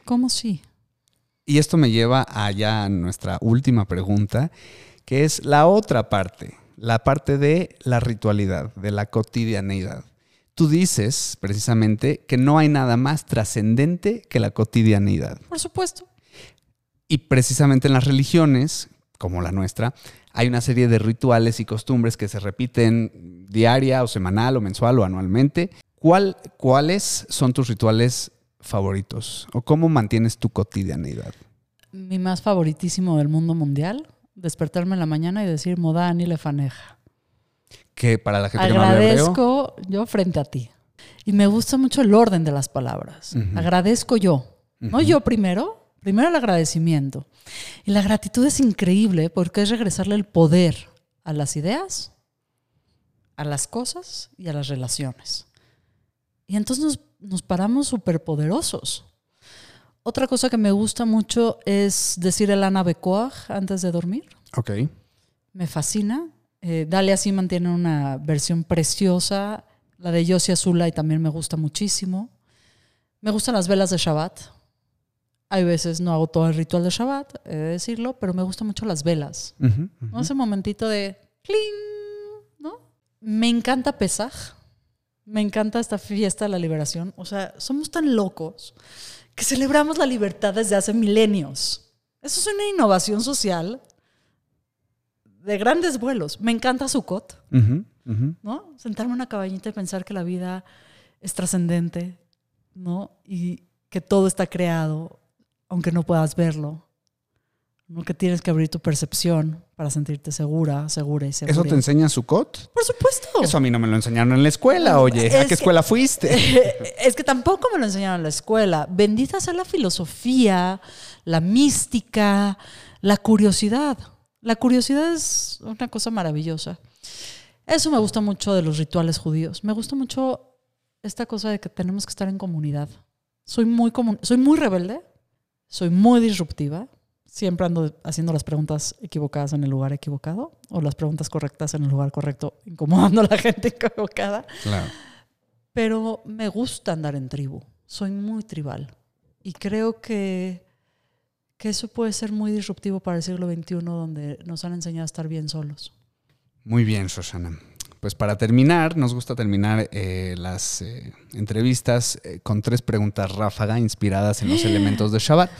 ¿Cómo sí? Y esto me lleva allá a nuestra última pregunta, que es la otra parte, la parte de la ritualidad, de la cotidianeidad. Tú dices precisamente que no hay nada más trascendente que la cotidianeidad. Por supuesto. Y precisamente en las religiones, como la nuestra, hay una serie de rituales y costumbres que se repiten diaria o semanal o mensual o anualmente. ¿Cuál- ¿Cuáles son tus rituales favoritos? ¿O cómo mantienes tu cotidianeidad? Mi más favoritísimo del mundo mundial, despertarme en la mañana y decir Modani Lefaneja. Que para la gente que no habla hebreo, Agradezco yo frente a ti. Y me gusta mucho el orden de las palabras. Agradezco yo. No yo primero, Primero el agradecimiento. Y la gratitud es increíble porque es regresarle el poder a las ideas, a las cosas y a las relaciones. Y entonces nos, nos paramos súper poderosos. Otra cosa que me gusta mucho es decir el Ana Becoag antes de dormir. Ok. Me fascina. Eh, Dalia sí mantiene una versión preciosa. La de Yossi Azula y también me gusta muchísimo. Me gustan las velas de Shabbat. Hay veces no hago todo el ritual de Shabbat, he de decirlo, pero me gustan mucho las velas. Ese momentito de cling, ¿no? Me encanta Pesaj. Me encanta esta fiesta de la liberación. O sea, somos tan locos que celebramos la libertad desde hace milenios. Eso es una innovación social de grandes vuelos. Me encanta Sukkot. ¿no? Sentarme en una cabañita y pensar que la vida es trascendente, ¿no? Y que todo está creado, aunque no puedas verlo. Que tienes que abrir tu percepción para sentirte segura, segura y segura. ¿Eso te enseña Sukkot? Por supuesto. Eso a mí no me lo enseñaron en la escuela, oye. ¿A qué que- escuela fuiste? [laughs] es que tampoco me lo enseñaron en la escuela. Bendita sea la filosofía, la mística, la curiosidad. La curiosidad es una cosa maravillosa. Eso me gusta mucho de los rituales judíos. Me gusta mucho esta cosa de que tenemos que estar en comunidad. Soy muy, soy muy rebelde, soy muy disruptiva. Siempre ando haciendo las preguntas equivocadas en el lugar equivocado o las preguntas correctas en el lugar correcto, incomodando a la [laughs] gente equivocada Claro. pero me gusta andar en tribu. Soy muy tribal. Y creo que, que eso puede ser muy disruptivo para el siglo XXI, donde nos han enseñado a estar bien solos. Muy bien, Shoshana. Pues para terminar, nos gusta terminar eh, las eh, entrevistas eh, con tres preguntas ráfaga inspiradas en los [gasps] elementos de Shabbat.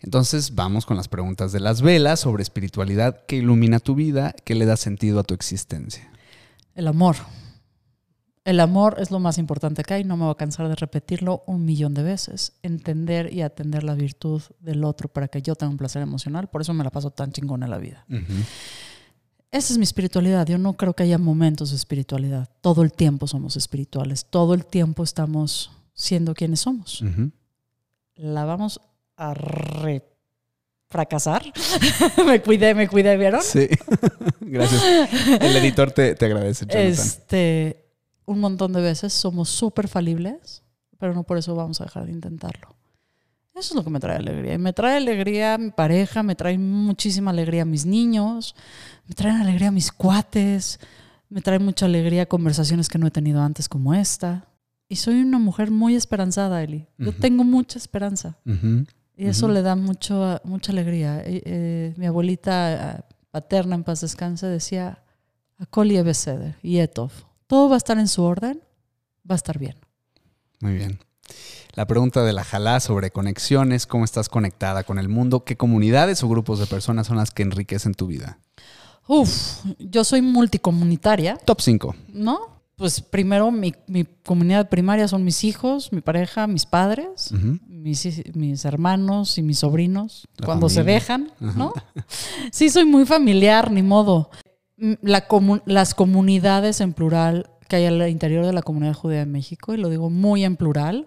Entonces vamos con las preguntas de las velas sobre espiritualidad que ilumina tu vida, que le da sentido a tu existencia. El amor. El amor es lo más importante que hay, no me voy a cansar de repetirlo un millón de veces. Entender y atender la virtud del otro para que yo tenga un placer emocional, por eso me la paso tan chingona en la vida. Esa es mi espiritualidad. Yo no creo que haya momentos de espiritualidad. Todo el tiempo somos espirituales. Todo el tiempo estamos siendo quienes somos. La vamos a re fracasar. [laughs] me cuidé, me cuidé, ¿vieron? Sí. [laughs] Gracias. El editor te, te agradece, Jonathan. Este, un montón de veces somos súper falibles, pero no por eso vamos a dejar de intentarlo. Eso es lo que me trae alegría. Y me trae alegría mi pareja, me trae muchísima alegría mis niños, me traen alegría mis cuates, me trae mucha alegría conversaciones que no he tenido antes como esta. Y soy una mujer muy esperanzada, Eli. Yo tengo mucha esperanza. Y eso le da mucho, mucha alegría. Eh, eh, mi abuelita eh, paterna, en paz descanse, decía, Akoli Ebeseder y Etov. Todo va a estar en su orden, va a estar bien. Muy bien. La pregunta de la Jalá sobre conexiones, cómo estás conectada con el mundo, qué comunidades o grupos de personas son las que enriquecen tu vida. Uf, yo soy multicomunitaria, Top 5. ¿no? Pues primero mi, mi comunidad primaria son mis hijos, mi pareja, mis padres, mis, hermanos y mis sobrinos, La cuando se dejan, ¿no? Sí, soy muy familiar, ni modo. Mm, La comu- las comunidades en plural que hay al interior de la comunidad judía de México, y lo digo muy en plural,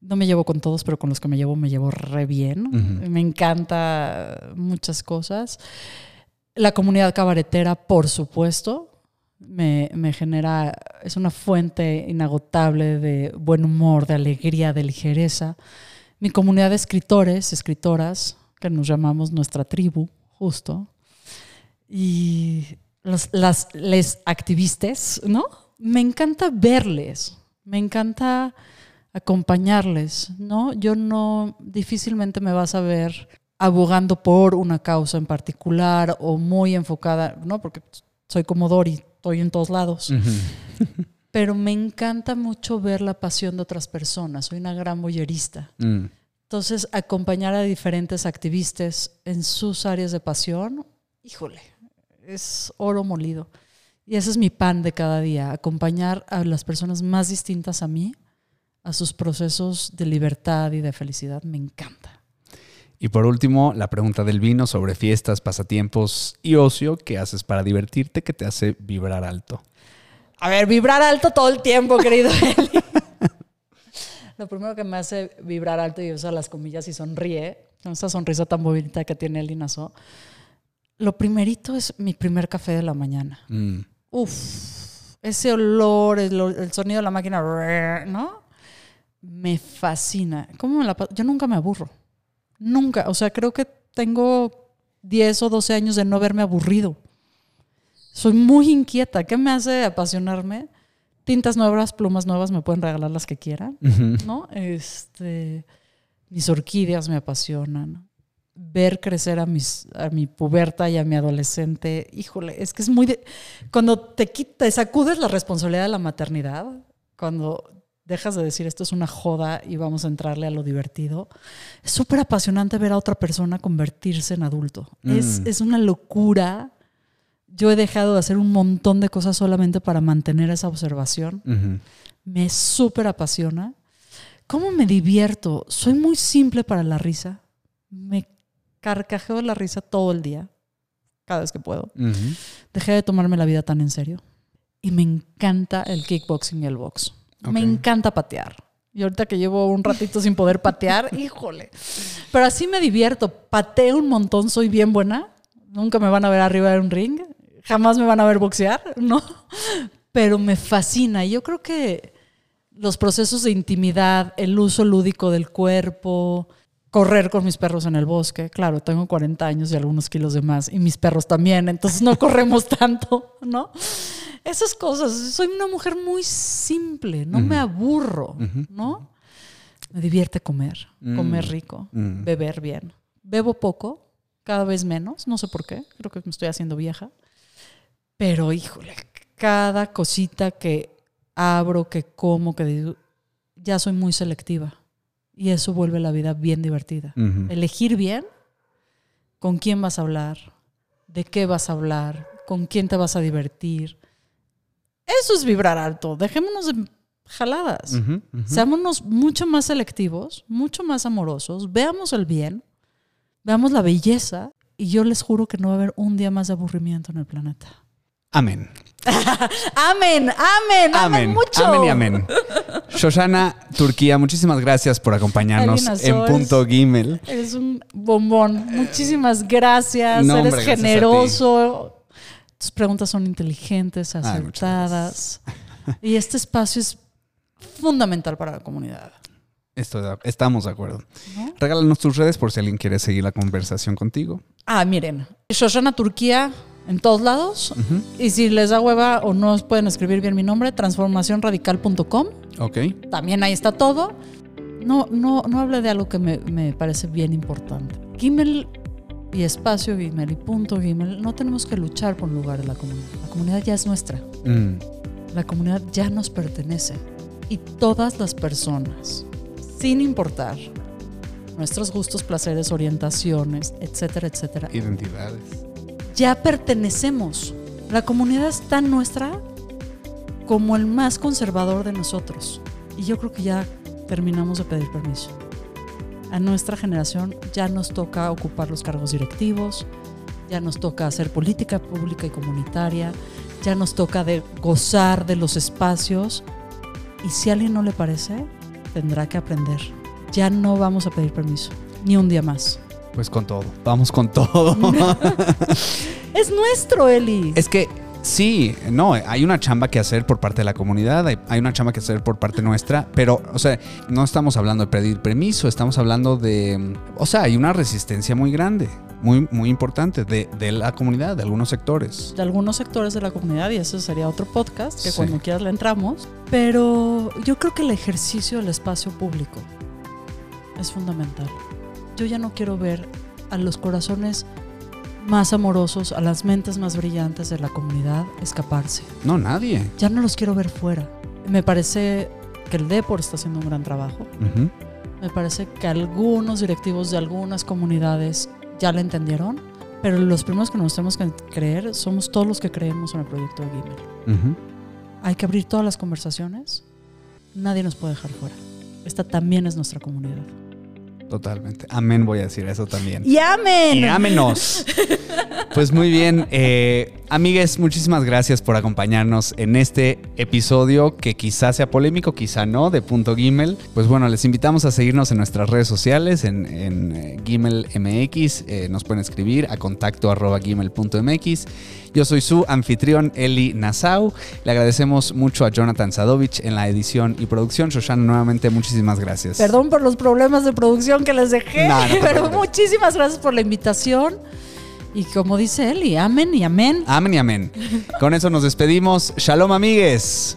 no me llevo con todos, pero con los que me llevo me llevo re bien. Me encanta muchas cosas. La comunidad cabaretera, por supuesto, me, me genera, es una fuente inagotable de buen humor, de alegría, de ligereza. Mi comunidad de escritores, escritoras, que nos llamamos nuestra tribu, justo. Y los, las les activistas, ¿no? Me encanta verles, me encanta acompañarles, ¿no? Yo no, difícilmente me vas a ver abogando por una causa en particular o muy enfocada, ¿no? Porque soy como Dori, estoy en todos lados. Pero me encanta mucho ver la pasión de otras personas, soy una gran boyerista. Mm. Entonces, acompañar a diferentes activistas en sus áreas de pasión, híjole, es oro molido. Y ese es mi pan de cada día, acompañar a las personas más distintas a mí, a sus procesos de libertad y de felicidad. Me encanta. Y por último, la pregunta del vino sobre fiestas, pasatiempos y ocio. ¿Qué haces para divertirte? que te hace vibrar alto? A ver, vibrar alto todo el tiempo, querido [laughs] Eli. Lo primero que me hace vibrar alto y usa las comillas y sonríe con esa sonrisa tan bonita que tiene el Linazo. Lo primerito es mi primer café de la mañana. Mm. Uf, ese olor, el, el sonido de la máquina, ¿no? Me fascina. ¿Cómo me la Yo nunca me aburro. Nunca. O sea, creo que tengo 10 o 12 años de no verme aburrido. Soy muy inquieta. ¿Qué me hace apasionarme? Tintas nuevas, plumas nuevas, me pueden regalar las que quieran. ¿no? Este, mis orquídeas me apasionan. Ver crecer a, mis, a mi puberta y a mi adolescente, híjole, es que es muy... de- cuando te quitas, sacudes la responsabilidad de la maternidad, cuando dejas de decir esto es una joda y vamos a entrarle a lo divertido, es súper apasionante ver a otra persona convertirse en adulto. Es, Mm. es una locura. Yo he dejado de hacer un montón de cosas solamente para mantener esa observación me súper apasiona. ¿Cómo me divierto? Soy muy simple para la risa. Me carcajeo de la risa todo el día, cada vez que puedo. Dejé de tomarme la vida tan en serio. Y me encanta el kickboxing y el box. Me encanta patear. Y ahorita que llevo un ratito sin poder patear, [laughs] híjole. Pero así me divierto. Pateo un montón, soy bien buena. Nunca me van a ver arriba de un ring. Jamás me van a ver boxear, [laughs] ¿no? Pero me fascina. Y Yo creo que los procesos de intimidad, el uso lúdico del cuerpo, correr con mis perros en el bosque. Claro, tengo 40 años y algunos kilos de más. Y mis perros también. Entonces no corremos [laughs] tanto, ¿no? Esas cosas. Soy una mujer muy simple. No me aburro, ¿no? Me divierte comer, comer rico, Mm. beber bien. Bebo poco, cada vez menos, no sé por qué, creo que me estoy haciendo vieja. Pero híjole, cada cosita que abro, que como, que digo, ya soy muy selectiva. Y eso vuelve la vida bien divertida. Elegir bien con quién vas a hablar, de qué vas a hablar, con quién te vas a divertir. Eso es vibrar alto. Dejémonos de jaladas. Ujú. Seámonos mucho más selectivos, mucho más amorosos, veamos el bien, veamos la belleza y yo les juro que no va a haber un día más de aburrimiento en el planeta. Amén. [laughs] Amén, amén, amén, mucho. Amén y amén. Shoshana Turquía, muchísimas gracias por acompañarnos en. Punto Gimel. Eres un bombón. Muchísimas gracias. No, Eres gracias generoso. Tus preguntas son inteligentes, Ay, acertadas. y este espacio es fundamental para la comunidad. Estoy estamos de acuerdo. ¿no? Regálanos tus redes por si alguien quiere seguir la conversación contigo. Ah, miren. Shoshana Turquía en todos lados. Y si les da hueva o no pueden escribir bien mi nombre, transformacionradical.com. Ok. También ahí está todo. No, no, no hable de algo que me, me parece bien importante. Gimel y espacio Gimel y punto Gimel, no tenemos que luchar por un lugar en la comunidad. La comunidad ya es nuestra. Mm. La comunidad ya nos pertenece. Y todas las personas, sin importar nuestros gustos, placeres, orientaciones, etcétera, etcétera, Identidades. ya pertenecemos. La comunidad es tan nuestra como el más conservador de nosotros. Y yo creo que ya terminamos de pedir permiso. A nuestra generación ya nos toca ocupar los cargos directivos, ya nos toca hacer política pública y comunitaria, ya nos toca de gozar de los espacios. Y si a alguien no le parece, tendrá que aprender. Ya no vamos a pedir permiso, ni un día más. Pues con todo. Vamos con todo. [laughs] Es nuestro, Eli. es que sí, no, hay una chamba que hacer por parte de la comunidad, hay, hay una chamba que hacer por parte nuestra, pero, o sea, no estamos hablando de pedir permiso, estamos hablando de, o sea, hay una resistencia muy grande, muy, muy importante de, de la comunidad, de algunos sectores. de algunos sectores de la comunidad y eso sería otro podcast que Sí. cuando quieras le entramos. Pero yo creo que el ejercicio del espacio público es fundamental. Yo ya no quiero ver a los corazones más amorosos, a las mentes más brillantes de la comunidad escaparse. No, nadie. Ya no los quiero ver fuera. Me parece que el Depor está haciendo un gran trabajo. Ujú. Me parece que algunos directivos de algunas comunidades ya la entendieron, pero los primeros que nos tenemos que creer somos todos los que creemos en el proyecto de Gimel. Ujú. Hay que abrir todas las conversaciones. Nadie nos puede dejar fuera. Esta también es nuestra comunidad. Totalmente. Amén, voy a decir eso también. ¡Y amén! Y ámenos. Pues muy bien. eh, Amigues, muchísimas gracias por acompañarnos en este episodio que quizá sea polémico, quizá no, de Punto Gimel. Pues bueno, les invitamos a seguirnos en nuestras redes sociales, en, en eh, Gimel MX. Eh, nos pueden escribir a contacto arroba gimel.mx. Yo soy su anfitrión Eli Nassau. Le agradecemos mucho a Jonathan Sadovich en la edición y producción. Shoshana, nuevamente muchísimas gracias. Perdón por los problemas de producción que les dejé, No, no te [laughs] pero muchísimas gracias por la invitación. Y como dice y amén y amén. Amén y amén. Con eso nos despedimos. Shalom, amigues.